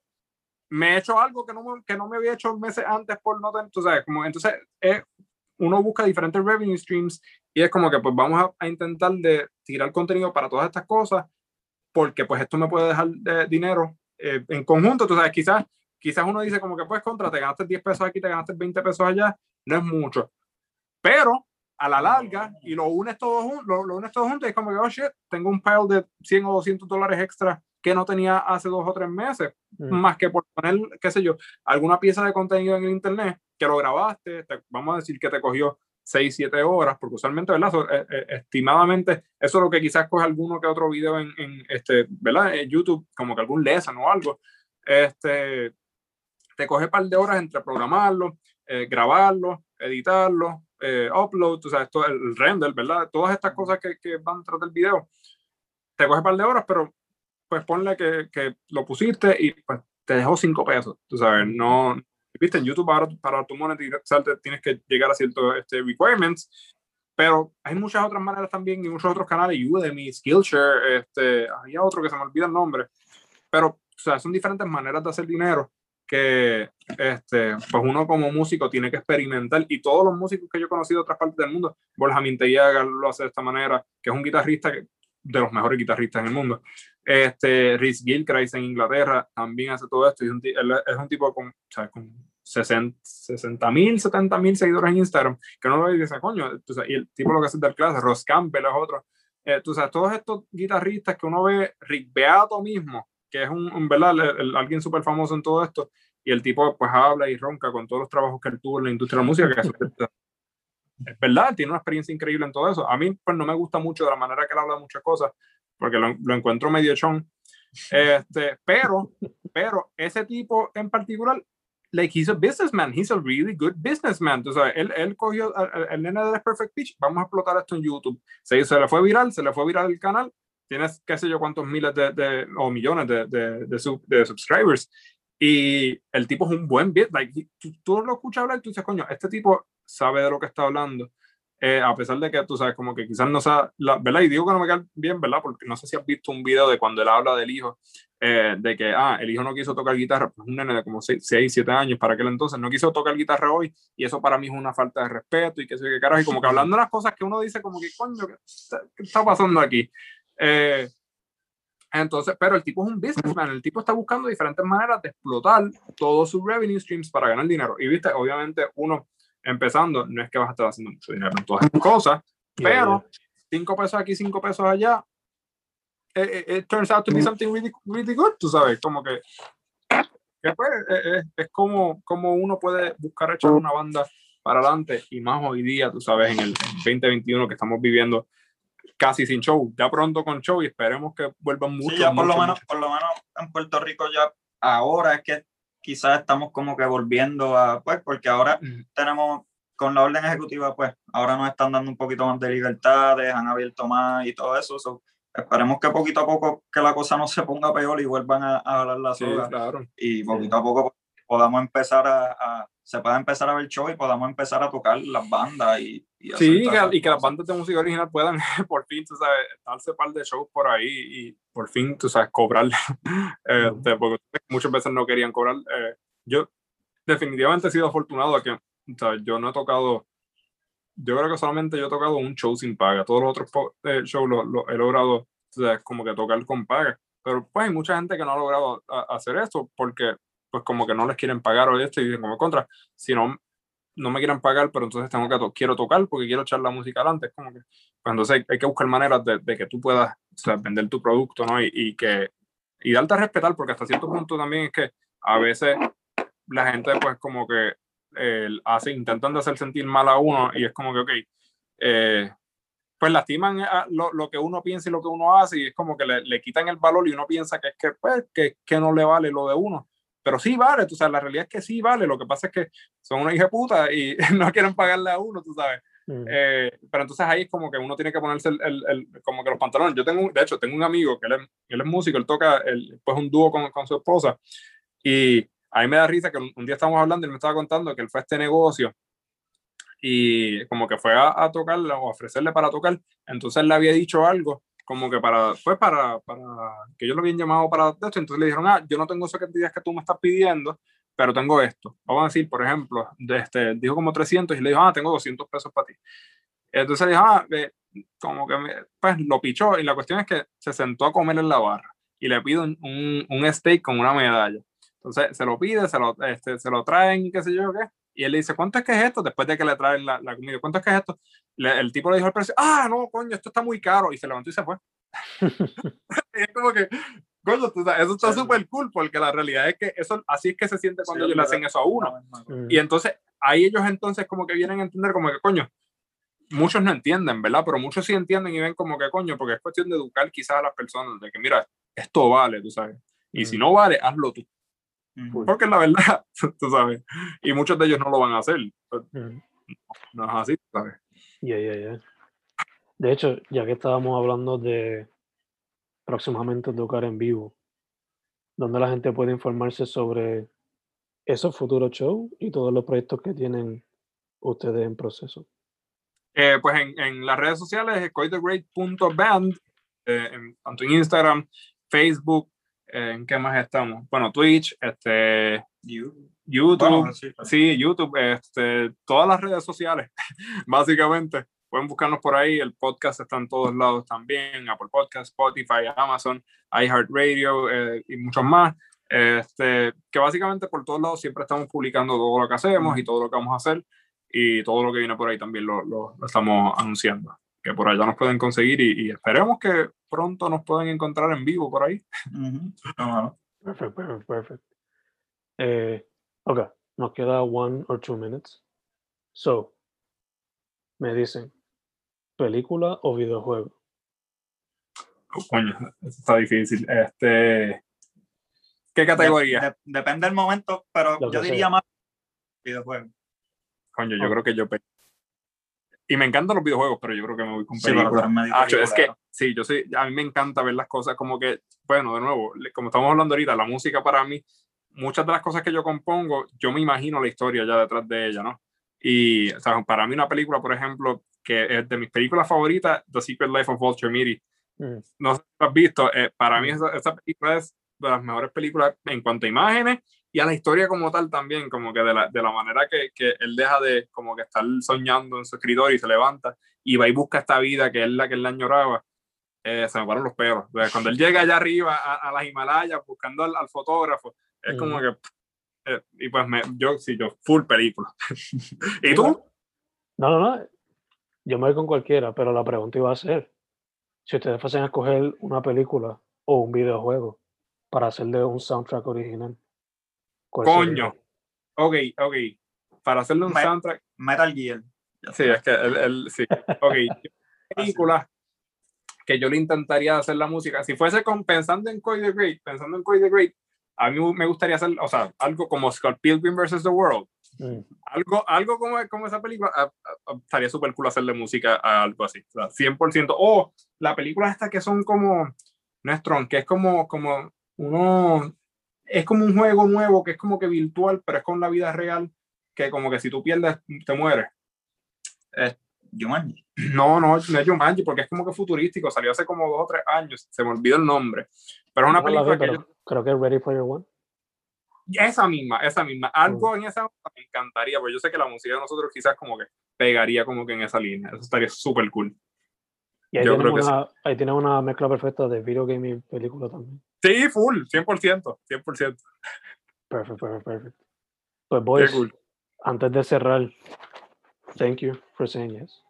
me he hecho algo que no me, que no me había hecho meses antes por no tener, tú sabes, como, entonces eh, uno busca diferentes revenue streams y es como que pues vamos a, a intentar de tirar contenido para todas estas cosas porque pues esto me puede dejar de dinero eh, en conjunto, tú sabes, quizás quizás uno dice como que pues contra, te ganaste 10 pesos aquí, te ganaste 20 pesos allá, no es mucho. Pero a la larga, y lo unes todo, jun- lo, lo unes todo junto, y es como que, oh shit, tengo un pile de 100 o 200 dólares extra que no tenía hace dos o tres meses, Mm. más que por poner, qué sé yo, alguna pieza de contenido en el internet que lo grabaste, te- vamos a decir que te cogió 6, 7 horas, porque usualmente, ¿verdad? So, eh, eh, estimadamente, eso es lo que quizás coge alguno que otro video en, en, este, ¿verdad? En YouTube, como que algún lesson o algo, este, te coge un par de horas entre programarlo, eh, grabarlo, editarlo, eh, upload, o sea, esto, el render, ¿verdad? Todas estas cosas que, que van tras del video, te coge un par de horas, pero pues ponle que, que lo pusiste y pues te dejó cinco pesos, tú sabes, no, viste, en YouTube ahora para tu monetizarte tienes que llegar a ciertos este, requirements, pero hay muchas otras maneras también y muchos otros canales, Udemy, Skillshare, este, había otro que se me olvida el nombre, pero o sea, son diferentes maneras de hacer dinero que este, pues uno como músico tiene que experimentar y todos los músicos que yo he conocido de otras partes del mundo, Borja Mintellaga lo hace de esta manera, que es un guitarrista que, de los mejores guitarristas en el mundo. Este, Rhys Gilchrist en Inglaterra también hace todo esto y es un, es un tipo con, o sea, con 60 mil, 70 mil seguidores en Instagram, que uno lo ve y dice, coño, tú sabes, y el tipo lo que hace dar clases, Ross Campbell es otro. Eh, tú sabes, todos estos guitarristas que uno ve, Rick Beato mismo, que es un, un ¿verdad? El- el- alguien súper famoso en todo esto, y el tipo pues habla y ronca con todos los trabajos que él tuvo en la industria de la música, que es- es verdad, tiene una experiencia increíble en todo eso. A mí pues no me gusta mucho de la manera que él habla de muchas cosas, porque lo, lo encuentro medio chon. Este, pero, pero ese tipo en particular, like he's a businessman, he's a really good businessman. Tú sabes, él, él cogió el nene de The Perfect Pitch, vamos a explotar esto en YouTube. Se, se le fue viral, se le fue viral el canal, tienes qué sé yo cuántos miles de, de o millones de, de, de, sub- de subscribers. Y el tipo es un buen beat, like, tú, tú lo escuchas hablar y tú dices, coño, este tipo sabe de lo que está hablando. Eh, a pesar de que tú sabes, como que quizás no sea, la, ¿verdad? Y digo que no me queda bien, ¿verdad? Porque no sé si has visto un video de cuando él habla del hijo, eh, de que, ah, el hijo no quiso tocar guitarra, pues un nene de como 6, 7 años para aquel entonces, no quiso tocar guitarra hoy, y eso para mí es una falta de respeto, y que sé yo qué carajo, y como que hablando de las cosas que uno dice, como que, coño, ¿qué está, qué está pasando aquí? Eh, entonces, pero el tipo es un businessman, el tipo está buscando diferentes maneras de explotar todos sus revenue streams para ganar dinero. Y viste, obviamente uno empezando, no es que vas a estar haciendo mucho dinero en todas estas cosas, pero cinco pesos aquí, cinco pesos allá, it, it- it turns out to be something really, really good, tú sabes, como que, que pues, eh, eh, es como, como uno puede buscar echar una banda para adelante y más hoy día, tú sabes, en el 2021 que estamos viviendo casi sin show, ya pronto con show y esperemos que vuelvan mucho. Sí, ya por lo menos, por lo menos en Puerto Rico ya ahora es que quizás estamos como que volviendo a, pues, porque ahora tenemos con la orden ejecutiva, pues ahora nos están dando un poquito más de libertades, han abierto más y todo eso. esperemos que poquito a poco que la cosa no se ponga peor y vuelvan a, a hablar la soga. claro. Y poquito a poco podamos empezar a, se pueda empezar a ver show y podamos empezar a tocar las bandas y, y sí, y que, las bandas de música original puedan [LAUGHS] por fin, tú sabes, darse par de shows por ahí y por fin, tú sabes, cobrar, [LAUGHS] eh, porque muchas veces no querían cobrar. Eh, yo definitivamente he sido afortunado a que, o sea, yo no he tocado, yo creo que solamente yo he tocado un show sin paga, todos los otros eh, shows lo, he logrado, o sea, como que tocar con paga, pero pues hay mucha gente que no ha logrado hacer esto porque pues como que no les quieren pagar o esto y dicen como contra, si no, no me quieren pagar, pero entonces tengo que quiero tocar porque quiero echar la música adelante. Es como que, pues entonces hay, que buscar maneras de, que tú puedas vender tu producto, ¿no? Y, que, y darte a respetar, porque hasta cierto punto también es que a veces la gente pues como que eh, hace, intentan de hacer sentir mal a uno y es como que, ok, eh, pues lastiman lo, lo, que uno piensa y lo que uno hace y es como que le, le quitan el valor y uno piensa que es que, pues, que, que no le vale lo de uno pero sí vale, tú sabes, la realidad es que sí vale, lo que pasa es que son una hija puta y [LAUGHS] no quieren pagarle a uno, tú sabes. Eh, pero entonces ahí es como que uno tiene que ponerse el, el, como que los pantalones. Yo tengo, de hecho, tengo un amigo que él es, él es músico, él toca el, pues un dúo con, con, su esposa y a mí me da risa que un, día estábamos hablando y él me estaba contando que él fue a este negocio y como que fue a, a tocarle o a ofrecerle para tocar, entonces él le había dicho algo como que para, pues para, para, que ellos lo habían llamado para esto, entonces le dijeron, ah, yo no tengo esas cantidades que tú me estás pidiendo, pero tengo esto. Vamos a decir, por ejemplo, de este, dijo como 300 y le dijo, ah, tengo 200 pesos para ti. Entonces le dijo, ah, como que, pues lo pichó y la cuestión es que se sentó a comer en la barra y le pide un, un, un steak con una medalla. Entonces se lo pide, se lo, este, se lo traen, qué sé yo qué, y él le dice, ¿cuánto es que es esto? Después de que le traen la, la comida, ¿cuánto es que es esto? El tipo le dijo al precio, ah, no, coño, esto está muy caro. Y se levantó y se fue. y [LAUGHS] [LAUGHS] es como que, coño, eso está súper cool, porque la realidad es que eso, así es que se siente cuando ellos le hacen eso a uno. Y entonces, ahí ellos entonces como que vienen a entender como que, coño, muchos no entienden, ¿verdad? Pero muchos sí entienden y ven como que, coño, porque es cuestión de educar quizás a las personas, de que, mira, esto vale, tú sabes. Y si no vale, hazlo tú. Porque es la verdad, [LAUGHS] tú sabes. Y muchos de ellos no lo van a hacer. Pues, no, es así, ¿sabes? Ya, ya, ya. De hecho, ya que estábamos hablando de próximamente tocar en vivo, ¿dónde la gente puede informarse sobre esos futuros shows y todos los proyectos que tienen ustedes en proceso? Eh, pues en, en, las redes sociales, coitogreat.band, eh, tanto en Instagram, Facebook, ¿En qué más estamos? Bueno, Twitch, este, YouTube, sí. YouTube, este, todas las redes sociales, [LAUGHS] básicamente. Pueden buscarnos por ahí, el podcast está en todos lados también, Apple Podcast, Spotify, Amazon, iHeartRadio eh, y muchos más. Este, que básicamente por todos lados siempre estamos publicando todo lo que hacemos y todo lo que vamos a hacer y todo lo que viene por ahí también lo, lo, lo estamos anunciando que por allá nos pueden conseguir y, y, esperemos que pronto nos puedan encontrar en vivo por ahí. Perfecto, perfecto, perfecto. Eh, ok, nos queda one or two minutes. So, me dicen, ¿película o videojuego? Oh, coño, está difícil. Este, ¿Qué categoría? depende del momento, pero yo diría más videojuego. Coño, yo creo que yo y me encantan los videojuegos, pero yo creo que me voy con películas. Sí, es que sí, yo sí, a mí me encanta ver las cosas como que, bueno, de nuevo, como estamos hablando ahorita, la música para mí, muchas de las cosas que yo compongo, yo me imagino la historia ya detrás de ella, ¿no? Y o sea, para mí una película, por ejemplo, que es de mis películas favoritas, The Secret Life of Walter Mitty. Mm. No sé si lo has visto, eh, para mí mm. esa, esa película es de las mejores películas en cuanto a imágenes y a la historia como tal también, como que de la, de la manera que, que, él deja de como que estar soñando en su escritorio y se levanta y va y busca esta vida que es la que él añoraba, eh, se me paran los pelos. cuando él llega allá arriba a, a las Himalayas buscando al, al fotógrafo, es como que... Eh, y pues me, yo, sí, yo, full película. [LAUGHS] ¿Y tú? No, no, no. Yo me voy con cualquiera, pero la pregunta iba a ser, si ustedes fuesen a escoger una película o un videojuego para hacerle un soundtrack original, Coño. Ok, ok. Para hacerle un soundtrack. Metal Gear. Sí, es que él, él- sí. Ok, [LAUGHS] películas que yo le intentaría hacer la música. Si fuese con, pensando en Coy the Great, pensando en Coy the Great, a mí me gustaría hacer, o sea, algo como Scott Pilgrim vs. The World. Mm. Algo, algo como, como esa película, ah, ah, estaría súper cool hacerle música a algo así. O sea, 100%. O la película esta que son como, no es Tron, que es como, como uno, es como un juego nuevo que es como que virtual, pero es con la vida real, que como que si tú pierdes, te mueres. Jumanji. No, no, no es Jumanji, porque es como que futurístico, salió hace como dos o tres años, se me olvidó el nombre. Pero es una No la vi, película que pero creo que es Ready Player One. yo- esa misma, esa misma, algo en esa me encantaría, porque yo sé que la música de nosotros quizás como que pegaría como que en esa línea, eso estaría súper cool. Y ahí Yo creo que sí. una, ahí tienes una mezcla perfecta de video game y película también. Sí, full, 100%, 100%. Perfect, perfect, perfect. Pues boys, cool. antes de cerrar, thank you for saying yes.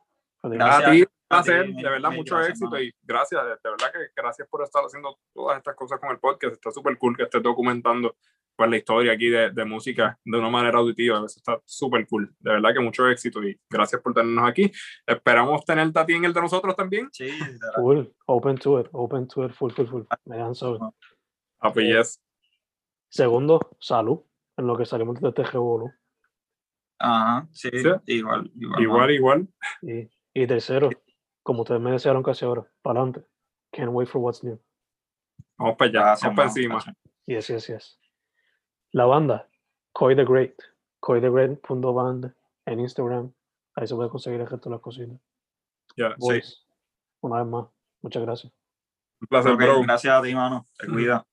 Gracias. a ti, placer, de verdad, mucho éxito y gracias, de, de verdad que gracias por estar haciendo todas estas cosas con el podcast. Está súper cool que estés documentando pues, la historia aquí de, de música de una manera auditiva. Eso está súper cool. De verdad que mucho éxito y gracias por tenernos aquí. Esperamos tenerte a ti en el de nosotros también. Sí. Full, open to it, open to it, full, full, full. Me dejan saber. Ah, pues, yes. Segundo, salud, en lo que salimos de este revolú. Ajá, sí, Sí. igual, igual. Igual, igual. Y, y tercero, como ustedes me desearon casi ahora, para adelante. Can't wait for what's new. Vamos para allá, vamos para encima. Yes, yes, yes. La banda, Coy the Great. CoyTheGreat.band en Instagram. Ahí se puede conseguir el resto de las cositas. Ya, sí. Boys, una vez más, muchas gracias. Un placer, Ok, bro. gracias a ti, mano. Te cuida.